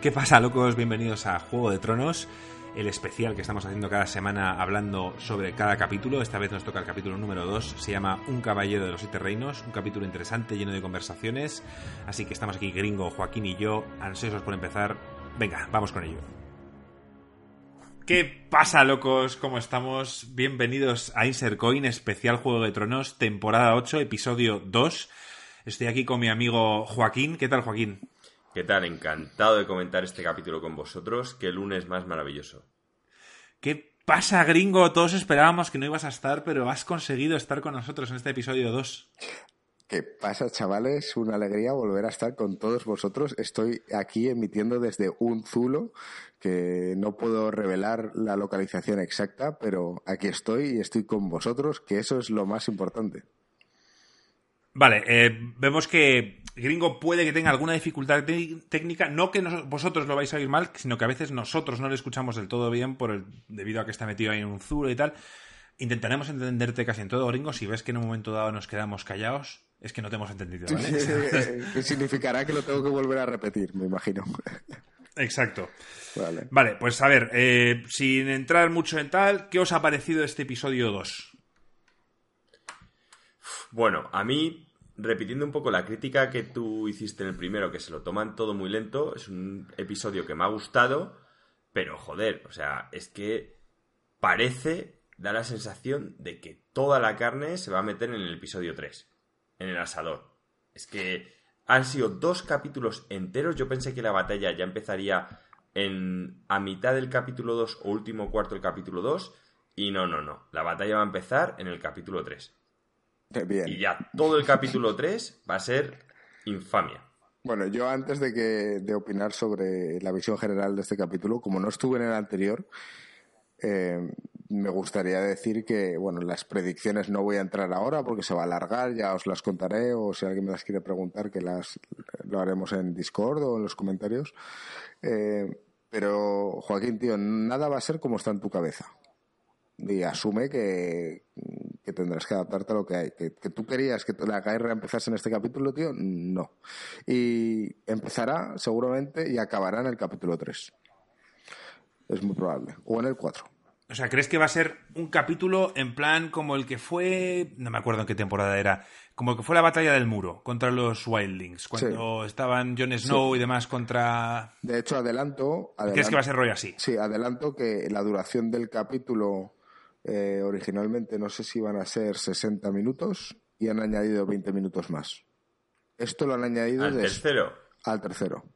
¿Qué pasa, locos? Bienvenidos a Juego de Tronos, el especial que estamos haciendo cada semana hablando sobre cada capítulo. Esta vez nos toca el capítulo número 2, se llama Un caballero de los siete reinos, un capítulo interesante, lleno de conversaciones. Así que estamos aquí, Gringo, Joaquín y yo, ansiosos por empezar. Venga, vamos con ello. ¿Qué pasa, locos? ¿Cómo estamos? Bienvenidos a Insert Coin, especial Juego de Tronos, temporada 8, episodio 2. Estoy aquí con mi amigo Joaquín. ¿Qué tal, Joaquín? ¿Qué tal? Encantado de comentar este capítulo con vosotros. Qué lunes más maravilloso. ¿Qué pasa, gringo? Todos esperábamos que no ibas a estar, pero has conseguido estar con nosotros en este episodio 2. ¿Qué pasa, chavales? Una alegría volver a estar con todos vosotros. Estoy aquí emitiendo desde un zulo, que no puedo revelar la localización exacta, pero aquí estoy y estoy con vosotros, que eso es lo más importante. Vale, eh, vemos que Gringo puede que tenga alguna dificultad técnica, no que vosotros lo vais a oír mal, sino que a veces nosotros no le escuchamos del todo bien por el, debido a que está metido ahí en un zulo y tal. Intentaremos entenderte casi en todo, Gringo. Si ves que en un momento dado nos quedamos callados, es que no te hemos entendido, ¿vale? significará que lo tengo que volver a repetir, me imagino. Exacto. Vale. pues a ver, eh, sin entrar mucho en tal, ¿qué os ha parecido este episodio 2? Bueno, a mí, repitiendo un poco la crítica que tú hiciste en el primero, que se lo toman todo muy lento, es un episodio que me ha gustado, pero joder, o sea, es que parece, da la sensación de que toda la carne se va a meter en el episodio 3, en el asador. Es que han sido dos capítulos enteros, yo pensé que la batalla ya empezaría en a mitad del capítulo 2 o último cuarto del capítulo 2, y no, no, no, la batalla va a empezar en el capítulo 3. Y ya todo el capítulo 3 va a ser infamia. Bueno, yo antes de, que, de opinar sobre la visión general de este capítulo, como no estuve en el anterior, eh, me gustaría decir que, bueno, las predicciones no voy a entrar ahora porque se va a alargar, ya os las contaré, o si alguien me las quiere preguntar, que las lo haremos en Discord o en los comentarios. Eh, pero, Joaquín, tío, nada va a ser como está en tu cabeza. Y asume que, que tendrás que adaptarte a lo que hay. ¿Que, tú querías que la guerra empezase en este capítulo, tío? No. Y empezará seguramente y acabará en el capítulo 3. Es muy probable. O en el 4. O sea, ¿crees que va a ser un capítulo en plan como el que fue, no me acuerdo en qué temporada era, como el que fue la batalla del muro contra los Wildlings, cuando estaban Jon Snow y demás contra... De hecho, adelanto, adelanto... ¿Crees que va a ser rollo así? Sí, adelanto que la duración del capítulo eh, originalmente no sé si iban a ser 60 minutos y han añadido 20 minutos más. Esto lo han añadido... ¿Al tercero? Al tercero.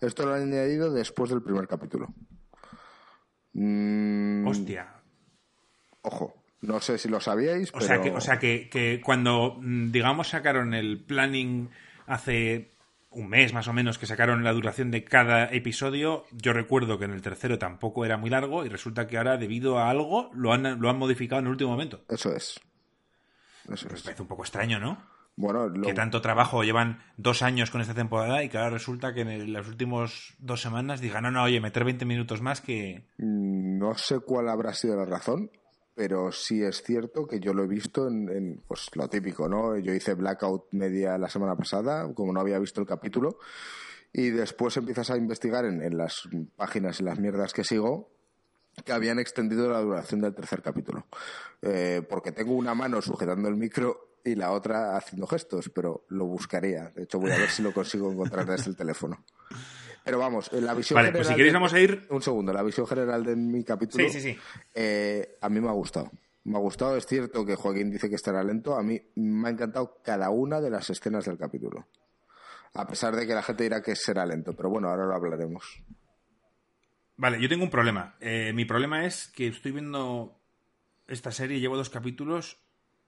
Esto lo han añadido después del primer capítulo. Mm, Hostia. Ojo, no sé si lo sabíais, o Sea que, o sea que, que cuando, mm, digamos, sacaron el planning hace un mes más o menos que sacaron la duración de cada episodio. Yo recuerdo que en el tercero tampoco era muy largo y resulta que ahora, debido a algo, lo han, lo han modificado en el último momento. Eso es. Eso pues parece un poco extraño, ¿no? Bueno, que tanto trabajo llevan dos años con esta temporada y que ahora resulta que en las últimas dos semanas digan, no, no, oye, meter 20 minutos más que... Mm, no sé cuál habrá sido la razón pero sí es cierto que yo lo he visto en, pues lo típico, ¿no? Yo hice Blackout media la semana pasada, como no había visto el capítulo, y después empiezas a investigar en, las páginas y las mierdas que sigo que habían extendido la duración del tercer capítulo. Eh, porque tengo una mano sujetando el micro y la otra haciendo gestos, pero lo buscaría. De hecho, voy a ver si lo consigo encontrar desde el teléfono. Pero vamos, la visión vale, pues si queréis vamos a ir... Un segundo, la visión general de mi capítulo... Sí, sí, sí. Eh, a mí me ha gustado. Me ha gustado, es cierto que Joaquín dice que estará lento. A mí me ha encantado cada una de las escenas del capítulo. A pesar de que la gente dirá que será lento, pero bueno, ahora lo hablaremos. Vale, yo tengo un problema. Eh, mi problema es que estoy viendo esta serie, llevo dos capítulos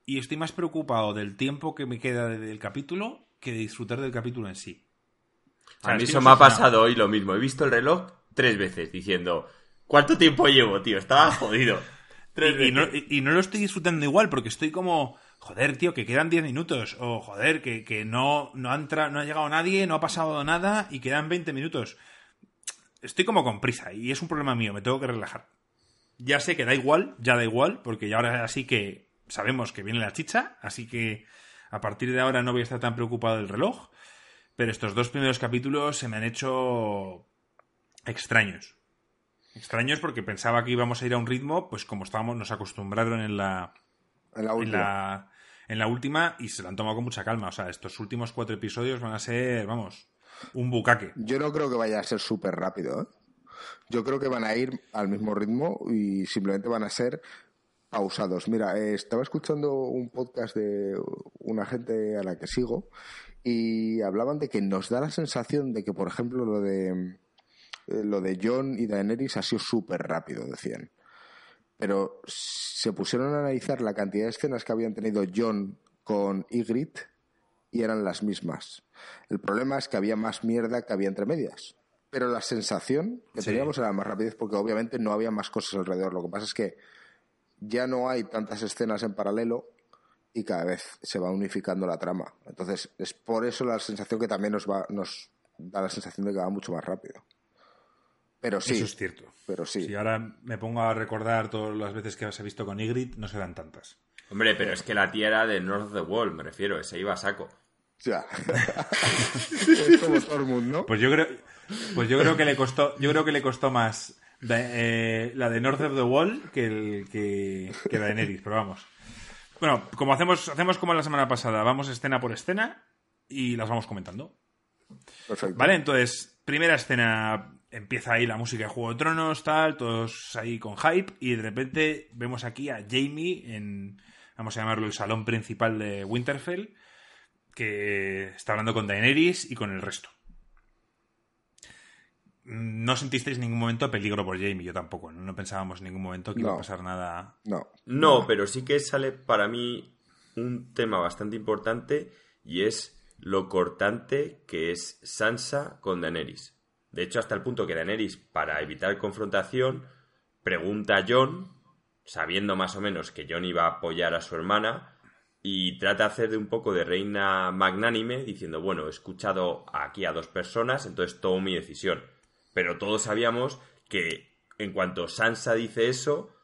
y estoy más preocupado del tiempo que me queda del capítulo que de disfrutar del capítulo en sí a mí eso me ha pasado hoy lo mismo. He visto el reloj tres veces diciendo, ¿cuánto tiempo llevo, tío? Estaba jodido. y, no, lo estoy disfrutando igual porque estoy como, joder, tío, que quedan 10 minutos. O joder, que, no, no, ha no ha llegado nadie, no ha pasado nada y quedan 20 minutos. Estoy como con prisa y es un problema mío, me tengo que relajar. Ya sé que da igual, ya da igual, porque ya ahora sí que sabemos que viene la chicha, así que a partir de ahora no voy a estar tan preocupado del reloj. Pero estos dos primeros capítulos se me han hecho extraños. Extraños porque pensaba que íbamos a ir a un ritmo, pues como estábamos, nos acostumbraron en la, En la última. en la, en la última y se la han tomado con mucha calma. O sea, estos últimos cuatro episodios van a ser, vamos, un bucaque. Yo no creo que vaya a ser súper rápido. ¿eh? Yo creo que van a ir al mismo ritmo y simplemente van a ser pausados. Mira, eh, estaba escuchando un podcast de una gente a la que sigo y hablaban de que nos da la sensación de que, por ejemplo, lo de eh, lo de John y Daenerys ha sido súper rápido, decían. Pero se pusieron a analizar la cantidad de escenas que habían tenido John con Ygritte y eran las mismas. El problema es que había más mierda que había entre medias. Pero la sensación que Sí. teníamos era más rapidez porque obviamente no había más cosas alrededor. Lo que pasa es que ya no hay tantas escenas en paralelo y cada vez se va unificando la trama. Entonces es por eso la sensación que también nos, va, nos da la sensación de que va mucho más rápido. Pero sí, Eso es cierto. pero sí. Si ahora me pongo a recordar todas las veces que os he visto con Ygritte, no serán tantas. Hombre, pero es que la tía era de North of the Wall, me refiero, ese iba a saco. Ya. es como Tormund, ¿no? Pues yo creo, pues yo creo que le costó, yo creo que le costó más eh, la de North of the Wall que el que, que Daenerys, pero vamos. Bueno, como hacemos, hacemos como la semana pasada, vamos escena por escena y las vamos comentando. Perfecto. Vale, entonces, primera escena, empieza ahí la música de Juego de Tronos, tal, todos ahí con hype, y de repente vemos aquí a Jamie en, vamos a llamarlo el salón principal de Winterfell, que está hablando con Daenerys y con el resto. No sentisteis en ningún momento peligro por Jamie, yo tampoco, no, No pensábamos en ningún momento que iba a No. pasar nada. No. No, pero sí que sale para mí un tema bastante importante y es lo cortante que es Sansa con Daenerys. De hecho, hasta el punto que Daenerys, para evitar confrontación, pregunta a Jon, sabiendo más o menos que Jon iba a apoyar a su hermana, y trata de hacer de un poco de reina magnánime, diciendo, bueno, he escuchado aquí a dos personas, entonces tomo mi decisión. Pero todos sabíamos que en cuanto Sansa dice eso,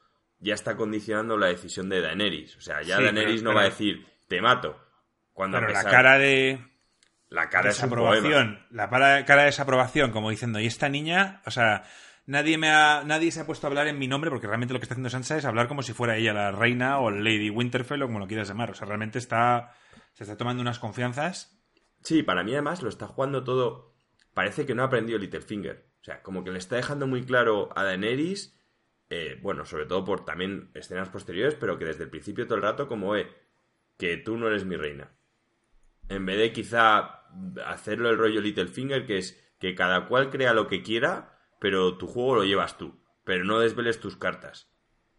ya está condicionando la decisión de Daenerys. O sea, ya Sí, Daenerys pero- no va a decir, te mato. Cuando Pero la cara de, la cara desaprobación, la para- cara de desaprobación, como diciendo, y esta niña, o sea, nadie me ha, nadie se ha puesto a hablar en mi nombre, porque realmente lo que está haciendo Sansa es hablar como si fuera ella la reina o Lady Winterfell o como lo quieras llamar. O sea, realmente está, se está tomando unas confianzas. Sí, para mí además lo está jugando todo. Parece que no ha aprendido Littlefinger. O sea, como que le está dejando muy claro a Daenerys, eh, bueno, sobre todo por también escenas posteriores, pero que desde el principio todo el rato como, eh, que tú no eres mi reina. En vez de quizá hacerlo el rollo Littlefinger, que es que cada cual crea lo que quiera, pero tu juego lo llevas tú. Pero no desveles tus cartas.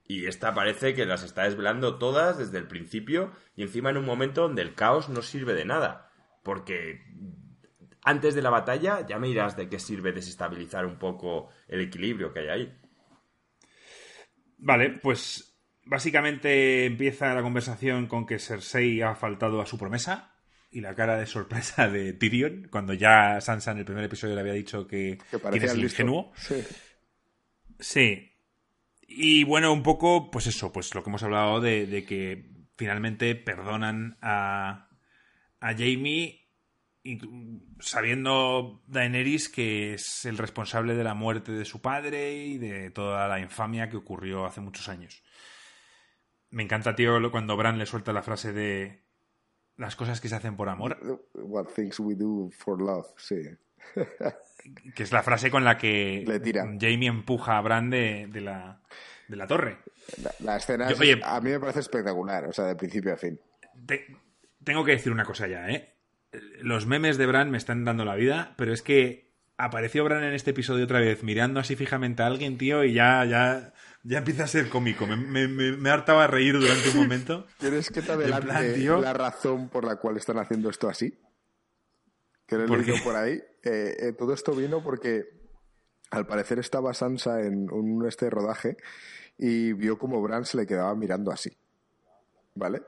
Y esta parece que las está desvelando todas desde el principio y encima en un momento donde el caos no sirve de nada. Porque antes de la batalla ya me dirás de qué sirve desestabilizar un poco el equilibrio que hay ahí. Vale, pues básicamente empieza la conversación con que Cersei ha faltado a su promesa y la cara de sorpresa de Tyrion, cuando ya Sansa en el primer episodio le había dicho que, Que quién parecía es el listo. ingenuo. Sí. Sí. Y bueno, un poco, pues eso, pues lo que hemos hablado de, de que finalmente perdonan a, a Jamie sabiendo Daenerys que es el responsable de la muerte de su padre y de toda la infamia que ocurrió hace muchos años. Me encanta, tío, cuando Bran le suelta la frase de las cosas que se hacen por amor, What things we do for love, sí. que es la frase con la que Le tira. Jamie empuja a Bran de, de la, de la torre. La, la escena Yo- es- oye- a mí me parece espectacular, o sea, de principio a fin. Te- tengo que decir una cosa ya, ¿eh? Los memes de Bran me están dando la vida, pero es que apareció Bran en este episodio otra vez mirando así fijamente a alguien, tío, y ya, ya, ya empieza a ser cómico. Me, me, me, me hartaba a reír durante un momento. ¿Quieres que te adelante plan, tío. la razón por la cual están haciendo esto así? Que lo he por ahí. Eh, eh, todo esto vino porque al parecer estaba Sansa en un este rodaje y vio como Bran se le quedaba mirando así. ¿Vale?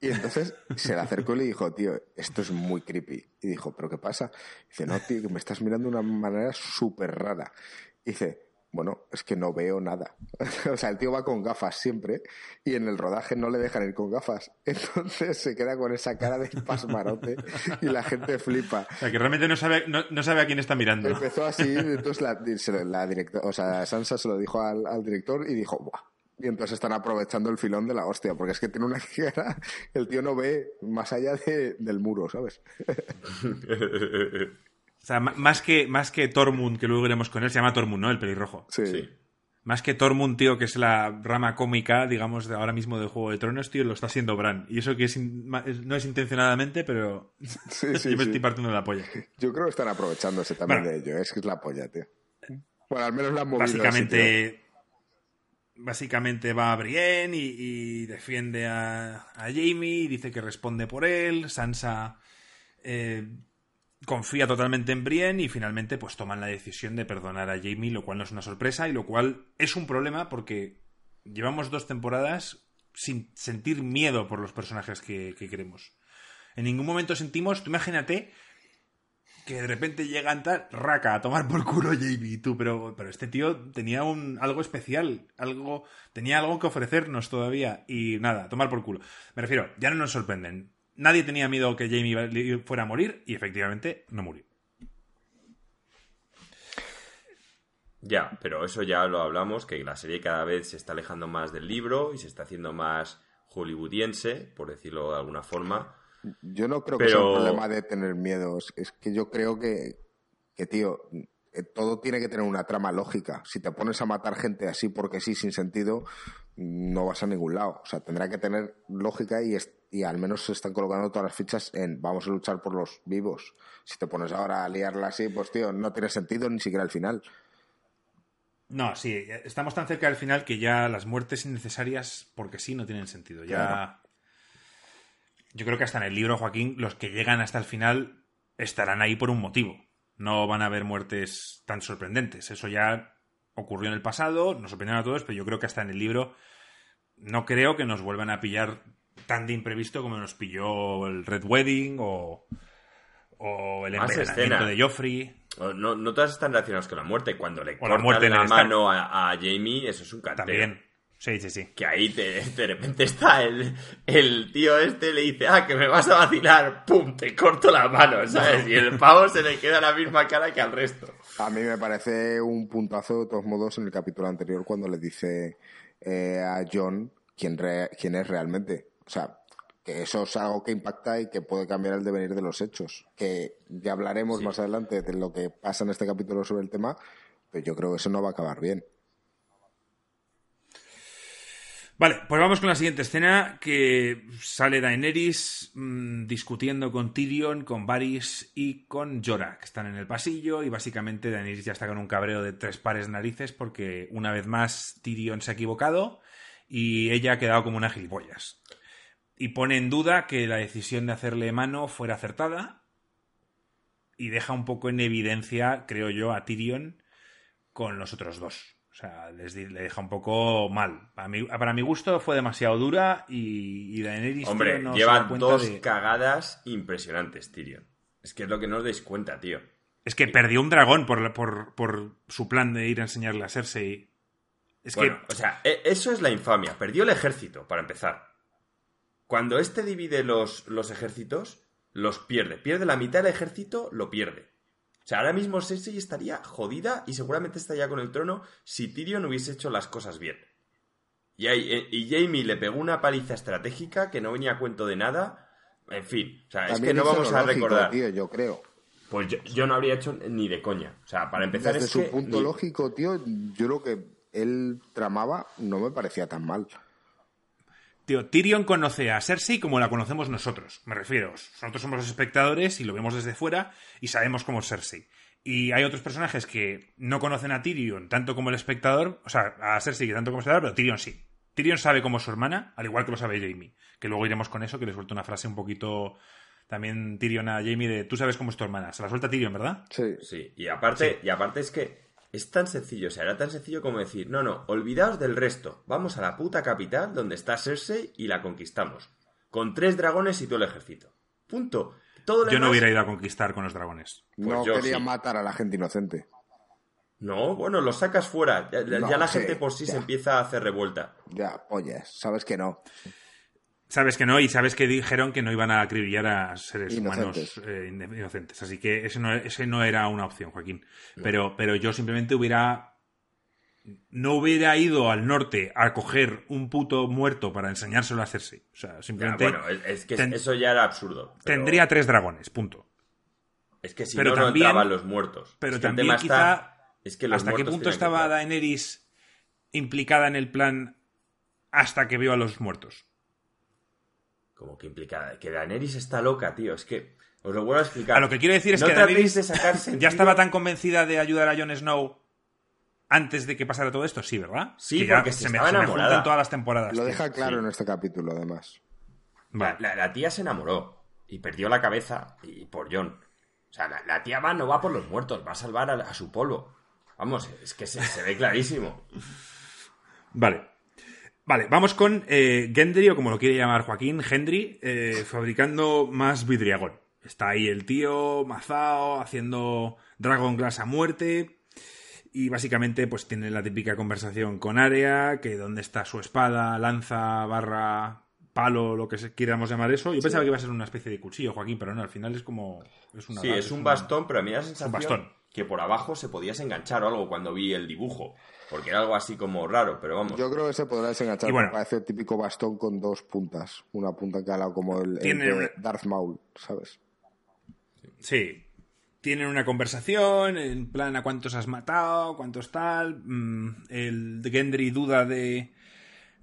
Y entonces se le acercó y le dijo, tío, esto es muy creepy. Y dijo, ¿pero qué pasa? dice, no, tío, que me estás mirando de una manera súper rara. dice, Bueno, es que no veo nada. o sea, el tío va con gafas siempre y en el rodaje no le dejan ir con gafas. Entonces se queda con esa cara de pasmarote y la gente flipa. O sea, que realmente no sabe, no, sabe a quién está mirando. Empezó así, entonces la, la o sea, Sansa se lo dijo al, al director y dijo, ¡buah! Y entonces están aprovechando el filón de la hostia, porque es que tiene una cara, el tío no ve más allá de, del muro, ¿sabes? o sea, más que, más que Tormund, que luego veremos con él, se llama Tormund, ¿no? El pelirrojo. Sí. Más que Tormund, tío, que es la rama cómica, digamos, de ahora mismo de Juego de Tronos, tío, lo está haciendo Bran. Y eso que es no es intencionadamente, pero sí, sí, yo me estoy partiendo de la polla. Yo creo que están aprovechándose también de ello, es que es la polla, tío. Bueno, al menos la han movido Básicamente básicamente va a Brienne y, defiende a, Jamie, dice que responde por él, Sansa eh, confía totalmente en Brienne y finalmente pues toman la decisión de perdonar a Jamie, lo cual no es una sorpresa y lo cual es un problema porque llevamos dos temporadas sin sentir miedo por los personajes que, que queremos. En ningún momento sentimos, tú imagínate que de repente llegan tal, raca, a tomar por culo Jamie, tú, pero, pero este tío tenía un, algo especial, algo, tenía algo que ofrecernos todavía, y nada, tomar por culo. Me refiero, ya no nos sorprenden. Nadie tenía miedo que Jamie fuera a morir, y efectivamente no murió. Ya, pero eso ya lo hablamos, que la serie cada vez se está alejando más del libro y se está haciendo más hollywoodiense, por decirlo de alguna forma yo no creo que sea un problema de tener miedos. Es que yo creo que, que, tío, eh, todo tiene que tener una trama lógica. Si te pones a matar gente así porque sí, sin sentido, no vas a ningún lado. O sea, tendrá que tener lógica y, y al menos se están colocando todas las fichas en vamos a luchar por los vivos. Si te pones ahora a liarla así, pues tío, no tiene sentido ni siquiera al final. No, sí, estamos tan cerca del final que ya las muertes innecesarias, porque sí, no tienen sentido. Ya. Yo creo que hasta en el libro, Joaquín, los que llegan hasta el final estarán ahí por un motivo. No van a haber muertes tan sorprendentes. Eso ya ocurrió en el pasado, nos sorprendieron a todos, pero yo creo que hasta en el libro no creo que nos vuelvan a pillar tan de imprevisto como nos pilló el Red Wedding o, el envenenamiento de Joffrey. No, no todas están relacionadas con la muerte. Cuando le cortan la, mano a, Jamie, eso es un cartel. También. Sí, sí, sí. Que ahí de repente está el, el tío este, le dice, ah, que me vas a vacilar, pum, te corto la mano, ¿sabes? Y el pavo se le queda la misma cara que al resto. A mí me parece un puntazo, de todos modos, en el capítulo anterior, cuando le dice eh, a John quién, quién es realmente. O sea, que eso es algo que impacta y que puede cambiar el devenir de los hechos. Que ya hablaremos más adelante de lo que pasa en este capítulo sobre el tema, pero yo creo que eso no va a acabar bien. Vale, pues vamos con la siguiente escena que sale Daenerys mm, discutiendo con Tyrion, con Varys y con Jorah, que están en el pasillo y básicamente Daenerys ya está con un cabreo de tres pares narices porque una vez más Tyrion se ha equivocado y ella ha quedado como una gilipollas. Y pone en duda que la decisión de hacerle mano fuera acertada y deja un poco en evidencia, creo yo, a Tyrion con los otros dos. O sea, les, le deja un poco mal. Para mi, para mi gusto fue demasiado dura y, y Daenerys... Hombre, lleva dos cagadas impresionantes, Tyrion. Es que es lo que no os dais cuenta, tío. Es que perdió un dragón por, por, por su plan de ir a enseñarle a Cersei. Es que... O sea, e, eso es la infamia. Perdió el ejército, para empezar. Cuando este divide los, los ejércitos, los pierde. Pierde la mitad del ejército, lo pierde. O sea, ahora mismo Cersei estaría jodida y seguramente estaría con el trono si Tyrion hubiese hecho las cosas bien. Y, eh, y Jamie le pegó una paliza estratégica que no venía a cuento de nada. En fin, o sea, es que no vamos a recordar. Tío, yo creo. Pues yo, no habría hecho ni de coña. O sea, para empezar Desde su punto lógico, tío, yo lo que él tramaba no me parecía tan mal. Tío, Tyrion conoce a Cersei como la conocemos nosotros. Me refiero, nosotros somos los espectadores y lo vemos desde fuera y sabemos cómo es Cersei. Y hay otros personajes que no conocen a Tyrion tanto como el espectador, o sea, a Cersei tanto como el espectador, pero Tyrion sí. Tyrion sabe cómo es su hermana, al igual que lo sabe Jamie. Que luego iremos con eso, que le suelto una frase un poquito también Tyrion a Jamie de tú sabes cómo es tu hermana. Se la suelta Tyrion, ¿verdad? Sí. Sí, y aparte, y aparte es que es tan sencillo, o sea, era tan sencillo como decir, no, no, olvidaos del resto, vamos a la puta capital donde está Cersei y la conquistamos. Con tres dragones y todo el ejército. Punto. Todo Yo no hubiera ido a conquistar con los dragones. no pues quería matar a la gente inocente. No, bueno, lo sacas fuera. Ya, ya- No, ya la sí, gente por sí se empieza a hacer revuelta. Ya, oyes, sabes que no. Sabes que no, y sabes que dijeron que no iban a acribillar a seres Inocentes. humanos eh, inocentes. Así que ese no, ese no era una opción, Joaquín. Pero, pero yo simplemente hubiera. No hubiera ido al norte a coger un puto muerto para enseñárselo a Cersei. O sea, simplemente bueno, es, que ten- eso ya era absurdo. pero tendría tres dragones, punto. Es que si pero no, no también- entraban los muertos. Pero Es que el también quizá. está- es que los ¿Hasta qué punto estaba. Daenerys implicada en el plan hasta que vio a los muertos? Como que implicada. Que Daenerys está loca, tío. Es que os lo vuelvo a explicar. A lo que quiero decir es No que Daenerys de sacar ya estaba tan convencida de ayudar a Jon Snow antes de que pasara todo esto, sí, ¿verdad? Sí, Que ya porque se me, estaba se me juntan todas las temporadas. Lo tío. deja claro sí. en este capítulo, además. Vale. La, la tía se enamoró y perdió la cabeza y por John. O sea, la, la tía va, no va por los muertos, va a salvar a, a su polvo. Vamos, es que se, se ve clarísimo. Vale. Vale, vamos con eh, Gendry, o como lo quiere llamar Joaquín, Gendry, eh, fabricando más vidriagón. Está ahí el tío, mazao, haciendo Dragon Glass a muerte. Y básicamente, pues tiene la típica conversación con Arya, que dónde está su espada, lanza, barra, palo, lo que quieramos llamar eso. Yo pensaba que iba a ser una especie de cuchillo, Joaquín, pero no, al final es como. Es una Sí, es un una- bastón, pero a mí la sensación bastón. que por abajo se podías enganchar o algo cuando vi el dibujo. Porque era algo así como raro, pero vamos. Yo creo que se podrá desenganchar. Y bueno. porque parece el típico bastón con dos puntas. Una punta en cada lado, como el, el Tiene de una- Darth Maul, ¿sabes? Sí. Tienen una conversación en plan a cuántos has matado, cuántos tal. Mm, el Gendry duda de,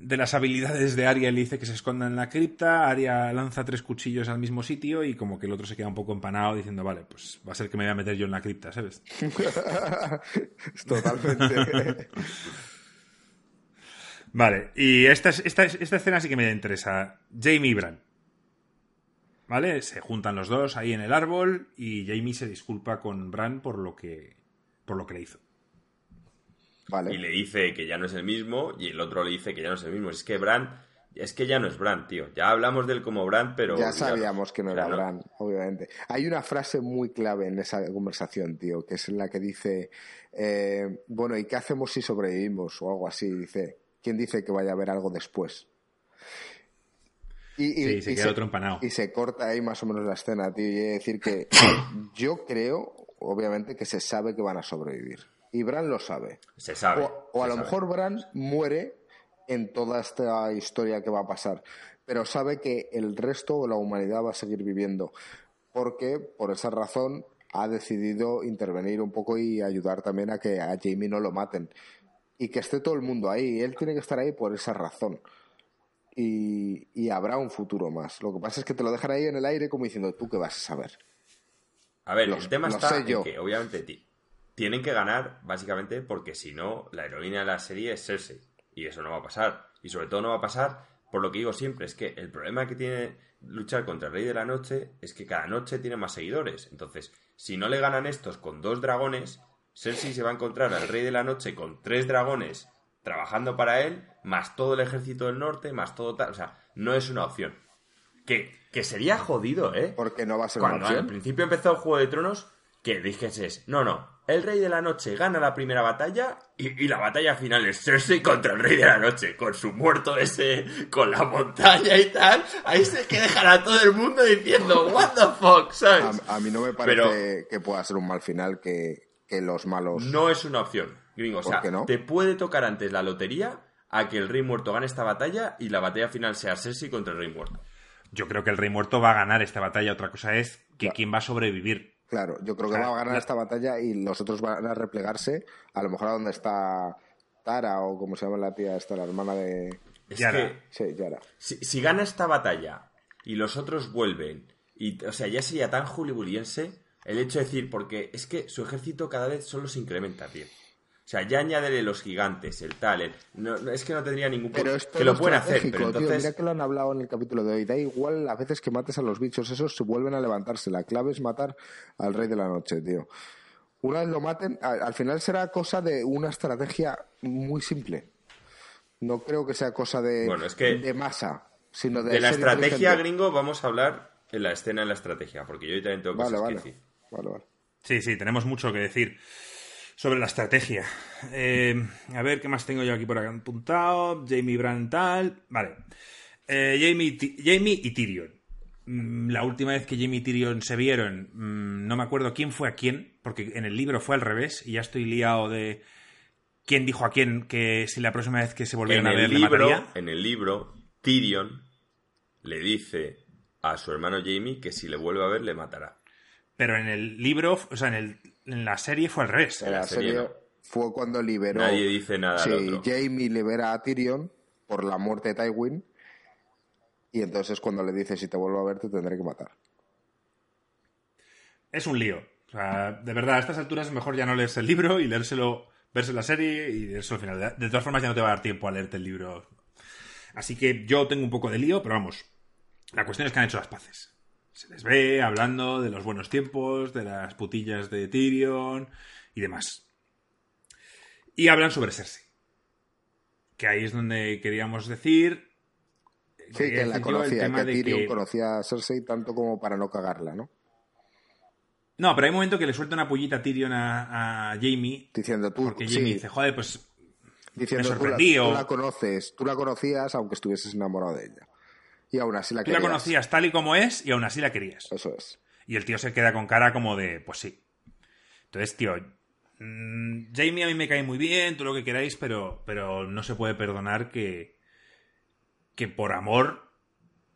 de las habilidades de Arya y le dice que se esconda en la cripta. Arya lanza tres cuchillos al mismo sitio y como que el otro se queda un poco empanado diciendo, vale, pues va a ser que me voy a meter yo en la cripta, ¿sabes? Totalmente. Vale, y esta, es- esta, es- esta escena sí que me interesa. Jamie y Bran. ¿Vale? Se juntan los dos ahí en el árbol y Jamie se disculpa con Bran por lo que, por lo que le hizo. Vale. Y le dice que ya no es el mismo y el otro le dice que ya no es el mismo. Es que Bran, es que ya no es Bran, tío. Ya hablamos de él como Bran, pero... Ya sabíamos que no sea, era Bran, obviamente. Hay una frase muy clave en esa conversación, tío, que es en la que dice, eh, bueno, ¿y qué hacemos si sobrevivimos? O algo así, dice, ¿quién dice que vaya a haber algo después? Y, Sí, se queda otro empanado. Y se corta ahí más o menos la escena, tío, y he de decir que yo creo, obviamente, que se sabe que van a sobrevivir. Y Bran lo sabe. Se sabe. O, o a lo sabe. mejor Bran muere en toda esta historia que va a pasar, pero sabe que el resto o la humanidad va a seguir viviendo, porque por esa razón ha decidido intervenir un poco y ayudar también a que a Jamie no lo maten y que esté todo el mundo ahí. Él tiene que estar ahí por esa razón. Y, y habrá un futuro más. Lo que pasa es que te lo dejan ahí en el aire como diciendo, ¿tú qué vas a saber? A ver, el tema está en yo. que, obviamente, ti- tienen que ganar, básicamente, porque si no, la heroína de la serie es Cersei. Y eso no va a pasar. Y sobre todo no va a pasar, por lo que digo siempre, es que el problema que tiene luchar contra el Rey de la Noche es que cada noche tiene más seguidores. Entonces, si no le ganan estos con dos dragones, Cersei se va a encontrar al Rey de la Noche con tres dragones trabajando para él, más todo el ejército del norte, más todo tal. O sea, no es una opción. Que, que sería jodido, ¿eh? Porque no va a ser Cuando una al opción. principio empezó el Juego de Tronos, que dijeses, no, no, el Rey de la Noche gana la primera batalla y, y la batalla final es Cersei contra el Rey de la Noche, con su muerto ese, con la montaña y tal. Ahí se que dejar a todo el mundo diciendo, what the fuck, ¿sabes? A, a mí no me parece Pero- que pueda ser un mal final que, que los malos... No es una opción, gringo. O ¿Por sea, no? te puede tocar antes la lotería a que el Rey Muerto gane esta batalla y la batalla final sea Cersei contra el Rey Muerto. Yo creo que el Rey Muerto va a ganar esta batalla. Otra cosa es que Claro. quién va a sobrevivir. Claro, yo creo que Claro, va a ganar la- esta batalla y los otros van a replegarse, a lo mejor a donde está Tara o como se llama la tía esta, la hermana de... Es Yara. que Sí, Yara. Si, si gana esta batalla y los otros vuelven, y, o sea, ya sería tan hollywoodense el hecho de decir, porque es que su ejército cada vez solo se incrementa, tío. O sea, ya añádele los gigantes, el tal, el- no, no, es que no tendría ningún Pero pro- es que lo pueden hacer, estratégico, pero tío. entonces Mira que lo han hablado en el capítulo de hoy. Da igual a veces que mates a los bichos, esos se vuelven a levantarse. La clave es matar al rey de la noche, tío. Una vez lo maten, al final será cosa de una estrategia muy simple. No creo que sea cosa de, Bueno, es que- de masa, sino de, de la estrategia gringo vamos a hablar en la escena de la estrategia, porque yo también tengo Vale, vale. que decir. Vale, vale. Sí, sí, tenemos mucho que decir. Sobre la estrategia. Eh, a ver qué más tengo yo aquí por acá apuntado. Jamie Brantal. Vale. Eh, Jamie, Jamie y Tyrion. Mm, la última vez que Jamie y Tyrion se vieron, mm, no me acuerdo quién fue a quién, porque en el libro fue al revés y ya estoy liado de quién dijo a quién que si la próxima vez que se volvieran a ver libro, le mataría. En el libro, Tyrion le dice a su hermano Jamie que si le vuelve a ver le matará. Pero en el libro, o sea, en, el, en la serie fue al revés. En la, serie, fue cuando liberó. Nadie dice nada. Sí, Jamie libera a Tyrion por la muerte de Tywin. Y entonces cuando le dice si te vuelvo a ver te tendré que matar. Es un lío. O sea, de verdad, a estas alturas es mejor ya no leerse el libro y leérselo, verse la serie y eso al final. De todas formas ya no te va a dar tiempo a leerte el libro. Así que yo tengo un poco de lío, pero vamos. La cuestión es que han hecho las paces. Se les ve hablando de los buenos tiempos, de las putillas de Tyrion y demás. Y hablan sobre Cersei. Que ahí es donde queríamos decir. Sí, que la conocía, que Tyrion conocía a Cersei tanto como para no cagarla, ¿no? No, pero hay un momento que le suelta una pullita a Tyrion a, Jamie. Diciendo tú. Porque Jamie dice, joder, pues. Diciendo, me sorprendí, tú, la, tú la conoces, tú la conocías aunque estuvieses enamorado de ella. Y aún así la querías. Tú la conocías tal y como es y aún así la querías. Eso es. Y el tío se queda con cara como de, pues sí. Entonces, tío, mmm, Jamie a mí me cae muy bien, todo lo que queráis, pero, pero no se puede perdonar que, que por amor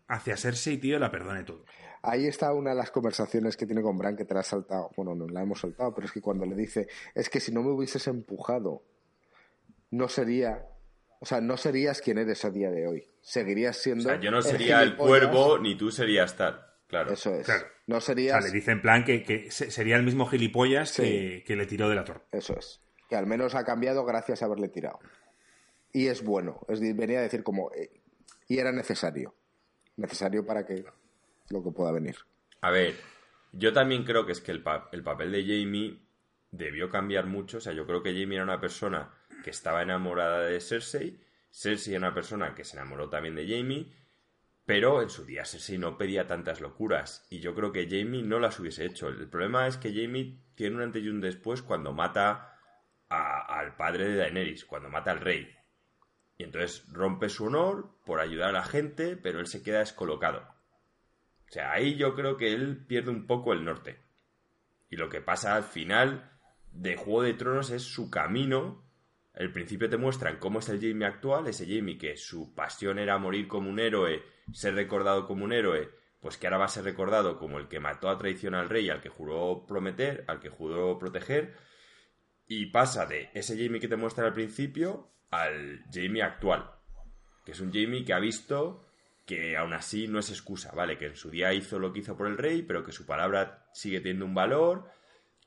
hacia Cersei, tío, la perdone todo. Ahí está una de las conversaciones que tiene con Bran que te la has saltado. Bueno, no la hemos saltado, pero es que cuando le dice, es que si no me hubieses empujado, no sería o sea, no serías quien eres a día de hoy. Seguirías siendo. O sea, yo no sería el, cuervo ni tú serías tal. Claro. Eso es. Claro. No serías. O sea, le dice en plan que, que sería el mismo gilipollas Sí. que, que le tiró de la torre. Eso es. Que al menos ha cambiado gracias a haberle tirado. Y es bueno. Es, decir, venía a decir como. eh, y era necesario. Necesario para que lo que pueda venir. A ver, yo también creo que es que el, pa- el papel de Jamie debió cambiar mucho. O sea, yo creo que Jamie era una persona que estaba enamorada de Cersei. Cersei era una persona que se enamoró también de Jamie. Pero en su día Cersei no pedía tantas locuras. Y yo creo que Jamie no las hubiese hecho. El problema es que Jamie tiene un antes y un después cuando mata al padre de Daenerys, cuando mata al rey. Y entonces rompe su honor por ayudar a la gente, pero él se queda descolocado. O sea, ahí yo creo que él pierde un poco el norte. Y lo que pasa al final de Juego de Tronos es su camino. Al principio te muestran cómo es el Jamie actual, ese Jamie que su pasión era morir como un héroe, ser recordado como un héroe, pues que ahora va a ser recordado como el que mató a traición al rey, al que juró prometer, al que juró proteger, y pasa de ese Jamie que te muestran al principio al Jamie actual, que es un Jamie que ha visto que aún así no es excusa, ¿vale? Que en su día hizo lo que hizo por el rey, pero que su palabra sigue teniendo un valor,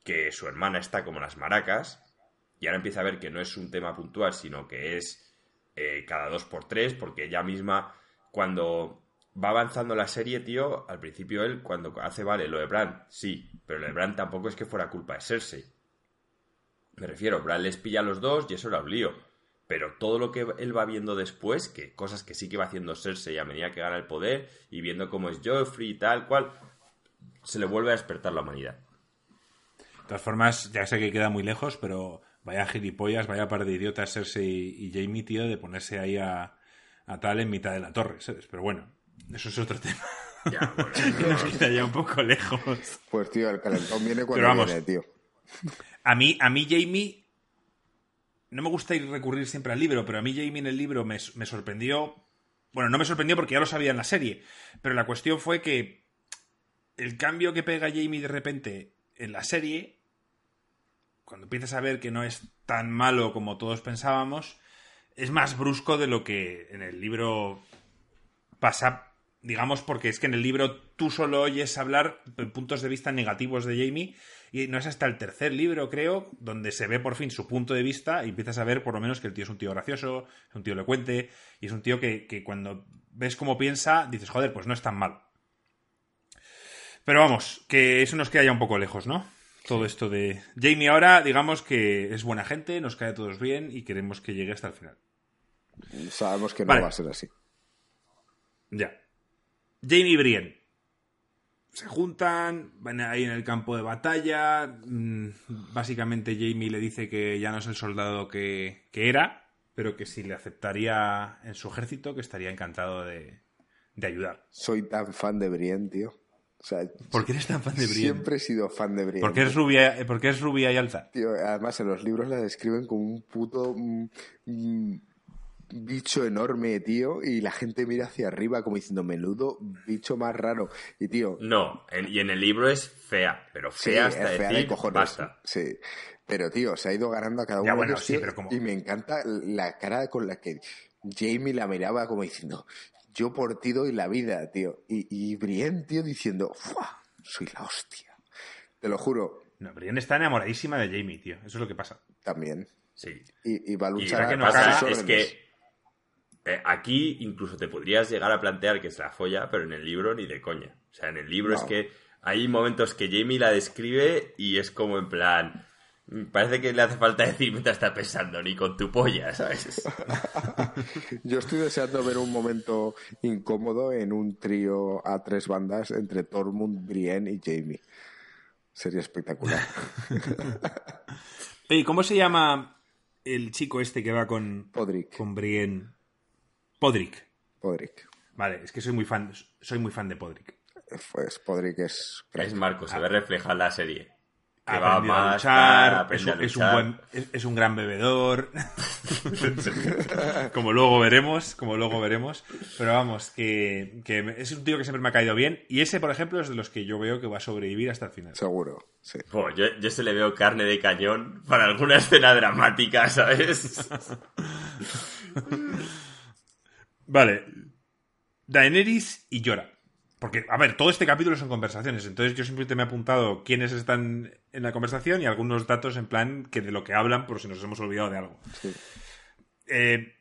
que su hermana está como las maracas, y ahora empieza a ver que no es un tema puntual, sino que es eh, cada dos por tres, porque ella misma, cuando va avanzando la serie, tío, al principio él, cuando hace, vale, lo de Bran, sí, pero lo de Bran tampoco es que fuera culpa de Cersei. Me refiero, Bran les pilla a los dos y eso era un lío. Pero todo lo que él va viendo después, que cosas que sí que va haciendo Cersei a medida que gana el poder, y viendo cómo es Joffrey y tal cual, se le vuelve a despertar la humanidad. De todas formas, ya sé que queda muy lejos, pero vaya gilipollas, vaya par de idiotas Cersei y Jamie, tío, de ponerse ahí a, a tal en mitad de la torre, ¿sabes? Pero bueno, eso es otro tema. Ya, bueno, que nos queda ya un poco lejos. Pues tío, el calentón viene cuando Pero vamos. viene, tío. A mí, a mí Jamie, no me gusta ir recurrir siempre al libro, pero a mí Jamie en el libro me, me sorprendió. Bueno, no me sorprendió porque ya lo sabía en la serie, pero la cuestión fue que el cambio que pega Jamie de repente en la serie, cuando empiezas a ver que no es tan malo como todos pensábamos, es más brusco de lo que en el libro pasa, digamos, porque es que en el libro tú solo oyes hablar puntos de vista negativos de Jamie y no es hasta el tercer libro, creo, donde se ve por fin su punto de vista y empiezas a ver por lo menos que el tío es un tío gracioso, es un tío elocuente y es un tío que, que cuando ves cómo piensa dices, joder, pues no es tan mal. Pero vamos, que eso nos queda ya un poco lejos, ¿no? Todo esto de Jamie ahora, digamos que es buena gente, nos cae a todos bien y queremos que llegue hasta el final. Sabemos que no Vale. va a ser así. Ya. Jamie Brienne. se juntan, van ahí en el campo de batalla. mm, Básicamente Jamie le dice que ya no es el soldado que, que era, pero que si le aceptaría en su ejército, que estaría encantado de, de ayudar. Soy tan fan de Brienne, tío. O sea, ¿Por qué eres tan fan de Brienne? siempre he sido fan de Brienne. Porque es rubia, porque es rubia y alta. Tío, además en los libros la describen como un puto mm, mm, bicho enorme, tío, y la gente mira hacia arriba como diciendo, menudo bicho más raro. Y tío, No, en- y en el libro es fea, pero sí, fea hasta es fea de decir cojones. basta. Sí. Pero tío, se ha ido ganando a cada Ya, uno bueno, de ellos, sí, tío, pero como- y me encanta la cara con la que Jamie la miraba como diciendo, yo por ti doy la vida, tío. Y, y Brienne, tío, diciendo, ¡fua! Soy la hostia. Te lo juro, No, Brienne está enamoradísima de Jamie, tío. Eso es lo que pasa. también. Sí. Y, y va a Y luchar lo que no pasa es que eh, aquí incluso te podrías llegar a plantear que es la folla, pero en el libro ni de coña. O sea, en el libro No. es que hay momentos que Jamie la describe y es como en plan... Parece que le hace falta decir mientras está pensando, ni con tu polla, ¿sabes? Yo estoy deseando ver un momento incómodo en un trío a tres bandas entre Tormund, Brienne y Jamie. Sería espectacular. Oye, ¿cómo se llama el chico este que va con, Podrick. con Brienne? Podrick. Podrick. Vale, es que soy muy fan, soy muy fan de Podrick. Pues Podrick es. Es Marco, se ve reflejado en la serie. Que va a luchar, es, a un- es un luchar. buen, es, es un gran bebedor. como luego veremos, como luego veremos. Pero vamos, que, que es un tío que siempre me ha caído bien. Y ese, por ejemplo, es de los que yo veo que va a sobrevivir hasta el final. Seguro, sí. Buah, yo, yo se le veo carne de cañón para alguna escena dramática, ¿sabes? Vale. Daenerys y Llora. Porque, a ver, todo este capítulo son conversaciones. Entonces yo simplemente me he apuntado quiénes están en la conversación y algunos datos en plan que de lo que hablan por si nos hemos olvidado de algo. sí. Eh,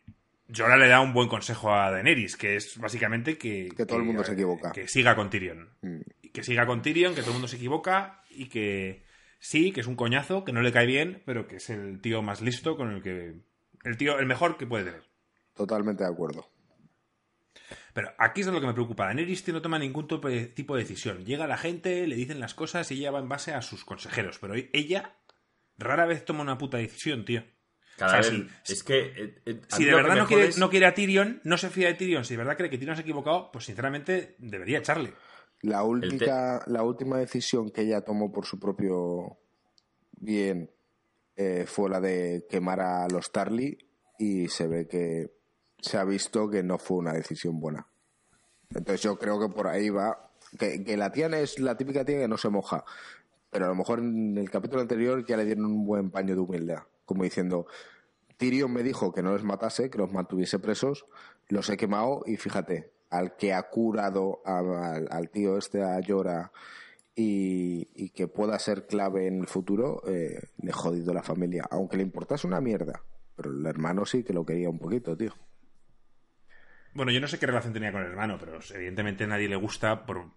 Jorah le da un buen consejo a Daenerys, que es básicamente que... Que todo el mundo se equivoca. Que siga con Tyrion. Mm. Que siga con Tyrion, que todo el mundo se equivoca y que sí, que es un coñazo, que no le cae bien, pero que es el tío más listo con el que... El tío, el mejor que puede tener. Totalmente de acuerdo. Pero aquí es lo que me preocupa. Daenerys no toma ningún tipo de, decisión. Llega la gente, le dicen las cosas y ella va en base a sus consejeros. Pero ella rara vez toma una puta decisión, tío. Cada O sea, vez. si- es que. eh, eh, Si de verdad me no quiere, jode es- no quiere a Tyrion, no se fía de Tyrion, si de verdad cree que Tyrion se ha equivocado, pues sinceramente debería echarle. La última, la última decisión que ella tomó por su propio bien eh, fue la de quemar a los Tarly y se ve que se ha visto que no fue una decisión buena. Entonces yo creo que por ahí va. Que, la tía es la típica tía que no se moja. Pero a lo mejor en el capítulo anterior ya le dieron un buen paño de humildad. Como diciendo, Tyrion me dijo que no les matase, que los mantuviese presos, los he quemado y fíjate, al que ha curado a- al, al tío este, a Llora, y, y que pueda ser clave en el futuro, eh, le he jodido la familia. Aunque le importase una mierda. Pero el hermano sí que lo quería un poquito, tío. Bueno, yo no sé qué relación tenía con el hermano, pero evidentemente a nadie le gusta. Por...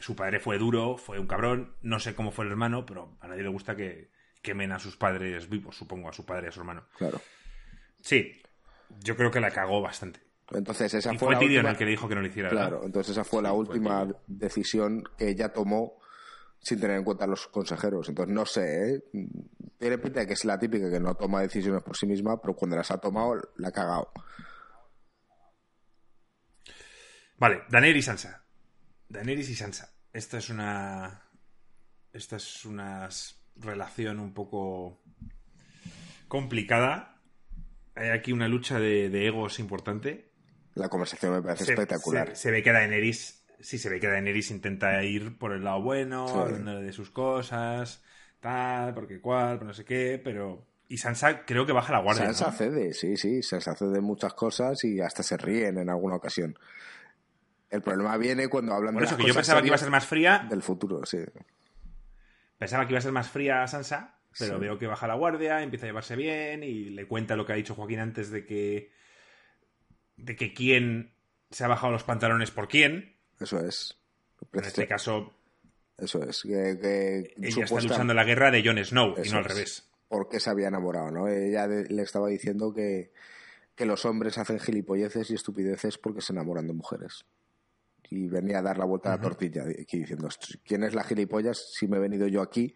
Su padre fue duro, fue un cabrón. No sé cómo fue el hermano, pero a nadie le gusta que quemen a sus padres vivos, supongo, a su padre y a su hermano. Claro. Sí, yo creo que la cagó bastante. Entonces esa Y fue, fue la última... el que le dijo que no lo hiciera. ¿verdad? Claro, entonces esa fue la última decisión que ella tomó sin tener en cuenta a los consejeros. Entonces no sé, ¿eh? tiene pinta de que es la típica que no toma decisiones por sí misma, pero cuando las ha tomado la ha cagado. Vale, Daenerys y Sansa. Daenerys y Sansa. Esta es una. Esta es una relación un poco complicada. Hay aquí una lucha de, de egos importante. La conversación me parece Se- espectacular. Se, se ve que Daenerys. Sí, se ve que Daenerys intenta ir por el lado bueno, Sí. hablando de sus cosas, tal, porque cual, no sé qué, pero. Y Sansa creo que baja la guardia. Sansa ¿no? cede, sí, sí, Sansa cede muchas cosas y hasta se ríen en alguna ocasión. El problema viene cuando hablan Por de eso las que yo cosas pensaba que iba a ser más fría, del futuro, sí. Pensaba que iba a ser más fría Sansa, pero Sí. veo que baja la guardia, empieza a llevarse bien y le cuenta lo que ha dicho Joaquín antes de que. de que quién se ha bajado los pantalones por quién. Eso es. En este caso, Eso es. Que, que ella está luchando la guerra de Jon Snow y no al es. revés. por qué se había enamorado, ¿no? Ella de- le estaba diciendo que, que los hombres hacen gilipolleces y estupideces porque se enamoran de mujeres. Y venía a dar la vuelta a la tortilla, aquí diciendo, ¿quién es la gilipollas si me he venido yo aquí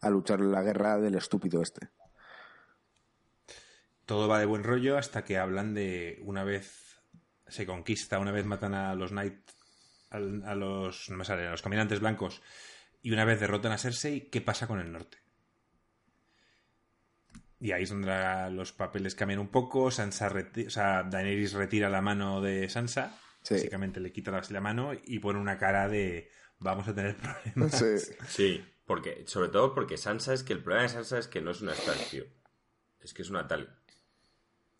a luchar en la guerra del estúpido este? Todo va de buen rollo hasta que hablan de una vez se conquista, una vez matan a los Knight, a los, no me sale, a los caminantes blancos y una vez derrotan a Cersei, ¿qué pasa con el norte? Y ahí es donde los papeles cambian un poco. Sansa o sea, Daenerys retira la mano de Sansa. Básicamente le quita la, mano y pone una cara de vamos a tener problemas. Sí. sí, porque, sobre todo porque Sansa es que el problema de Sansa es que no es una Stark, tío. Es que es una tal.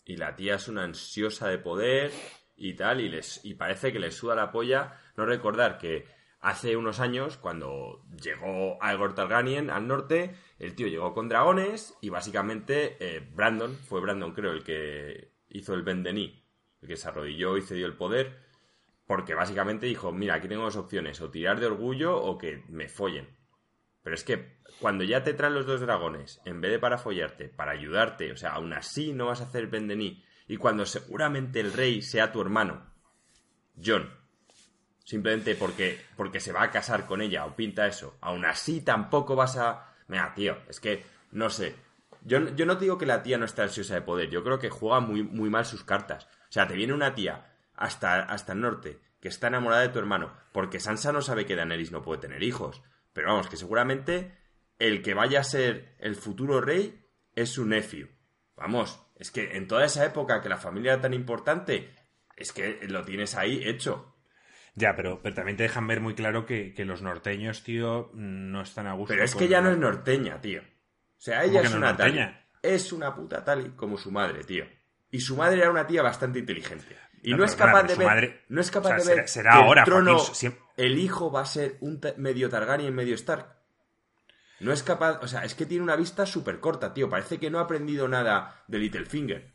Y la tía es una ansiosa de poder y tal, y, les, y parece que le suda la polla no recordar que hace unos años, cuando llegó Aegor Targaryen al norte, el tío llegó con dragones y básicamente eh, Brandon, fue Brandon creo el que hizo el Vendení, el que se arrodilló y cedió el poder, porque básicamente dijo, mira, aquí tengo dos opciones, o tirar de orgullo o que me follen. Pero es que cuando ya te traen los dos dragones, en vez de para follarte, para ayudarte, o sea, aún así no vas a hacer Vendení, y cuando seguramente el rey sea tu hermano, John, simplemente porque, porque se va a casar con ella o pinta eso, aún así tampoco vas a Mira, tío, es que, no sé. Yo, yo no digo que la tía no está ansiosa de poder, yo creo que juega muy, muy mal sus cartas. O sea, te viene una tía hasta, hasta el norte que está enamorada de tu hermano, porque Sansa no sabe que Daenerys no puede tener hijos. Pero vamos, que seguramente el que vaya a ser el futuro rey es su nephew. Vamos, es que en toda esa época que la familia era tan importante, es que lo tienes ahí hecho. Ya, pero, pero también te dejan ver muy claro que, los norteños, tío, no están a gusto. Pero es que ya no es norteña, tío. O sea, ella es una tali. Es una puta tali como su madre, tío. Y su madre era una tía bastante inteligente. Y no, es capaz de ver. no es capaz de ver. Será, ahora, el trono, el hijo va a ser un medio Targaryen, medio Stark. No es capaz. O sea, es que tiene una vista súper corta, tío. Parece que no ha aprendido nada de Littlefinger.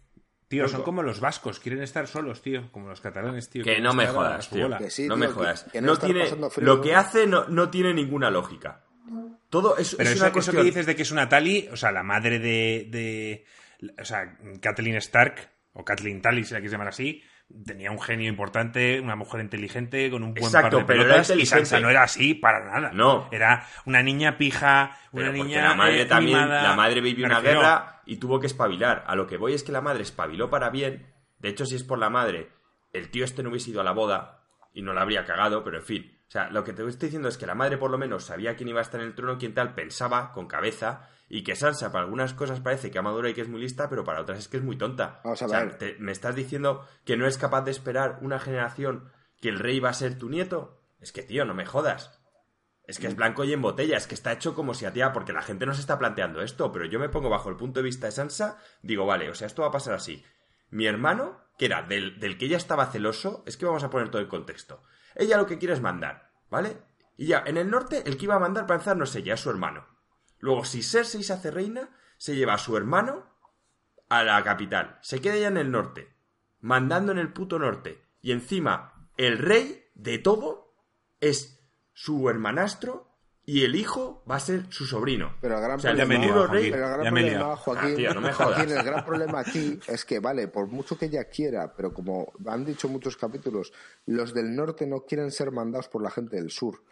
Tío, son como los vascos, quieren estar solos, tío, como los catalanes, tío. Que no me jodas, tío. no me jodas. no tiene, lo que hace no, no, tiene ninguna lógica. Todo es, Pero es una eso que dices de que es una Tali, o sea, la madre de, de o sea, Kathleen Stark, o Kathleen Tali, si la quieres llamar así, tenía un genio importante, una mujer inteligente, con un buen Exacto, par de pero y Sansa no era así para nada. No. Era una niña pija, una niña la madre eh, también, la madre vivió una guerra y tuvo que espabilar. A lo que voy es que la madre espabiló para bien. De hecho, si es por la madre, el tío este no hubiese ido a la boda y no la habría cagado, pero en fin. O sea, lo que te estoy diciendo es que la madre por lo menos sabía quién iba a estar en el trono, quién tal, pensaba con cabeza y que Sansa para algunas cosas parece que ha madurado y que es muy lista, pero para otras es que es muy tonta. Vamos a ver. ¿Me estás diciendo que no es capaz de esperar una generación que el rey va a ser tu nieto? Es que, tío, no me jodas. Es que es blanco y en botella, es que está hecho como si a tía, porque la gente no se está planteando esto, pero yo me pongo bajo el punto de vista de Sansa, digo, vale, o sea, esto va a pasar así. Mi hermano, que era del, del que ella estaba celoso, es que vamos a poner todo el contexto. Ella lo que quiere es mandar, ¿vale? Y ya, en el norte, el que iba a mandar para empezar no es ella, es su hermano. Luego, si Cersei se hace reina, se lleva a su hermano a la capital. Se queda ya en el norte, mandando en el puto norte. Y encima, el rey de todo es su hermanastro y el hijo va a ser su sobrino. Pero el gran problema, Joaquín, el gran problema aquí es que, vale, por mucho que ella quiera, pero como han dicho muchos capítulos, los del norte no quieren ser mandados por la gente del sur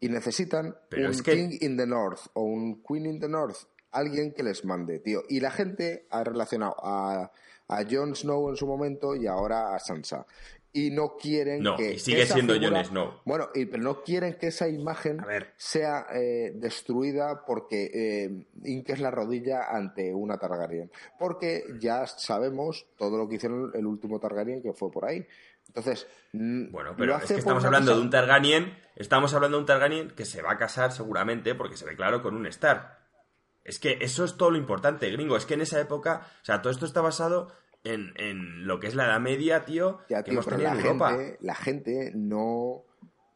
y necesitan un King in the North o un Queen in the North, alguien que les mande, tío. Y la gente ha relacionado a, a Jon Snow en su momento y ahora a Sansa. Y no quieren no, que. Y sigue siendo Jon Snow. Bueno, y, pero no quieren que esa imagen sea eh, destruida porque eh, inques la rodilla ante una Targaryen. Porque ya sabemos todo lo que hicieron el último Targaryen que fue por ahí. Entonces, bueno, pero es que estamos hablando de un Targaryen, estamos hablando de un Targaryen que se va a casar seguramente porque se ve claro con un Star. Es que eso es todo lo importante, gringo. Es que en esa época, o sea, todo esto está basado en, en lo que es la Edad Media, tío, que hemos tenido la en Europa. Gente, la gente no,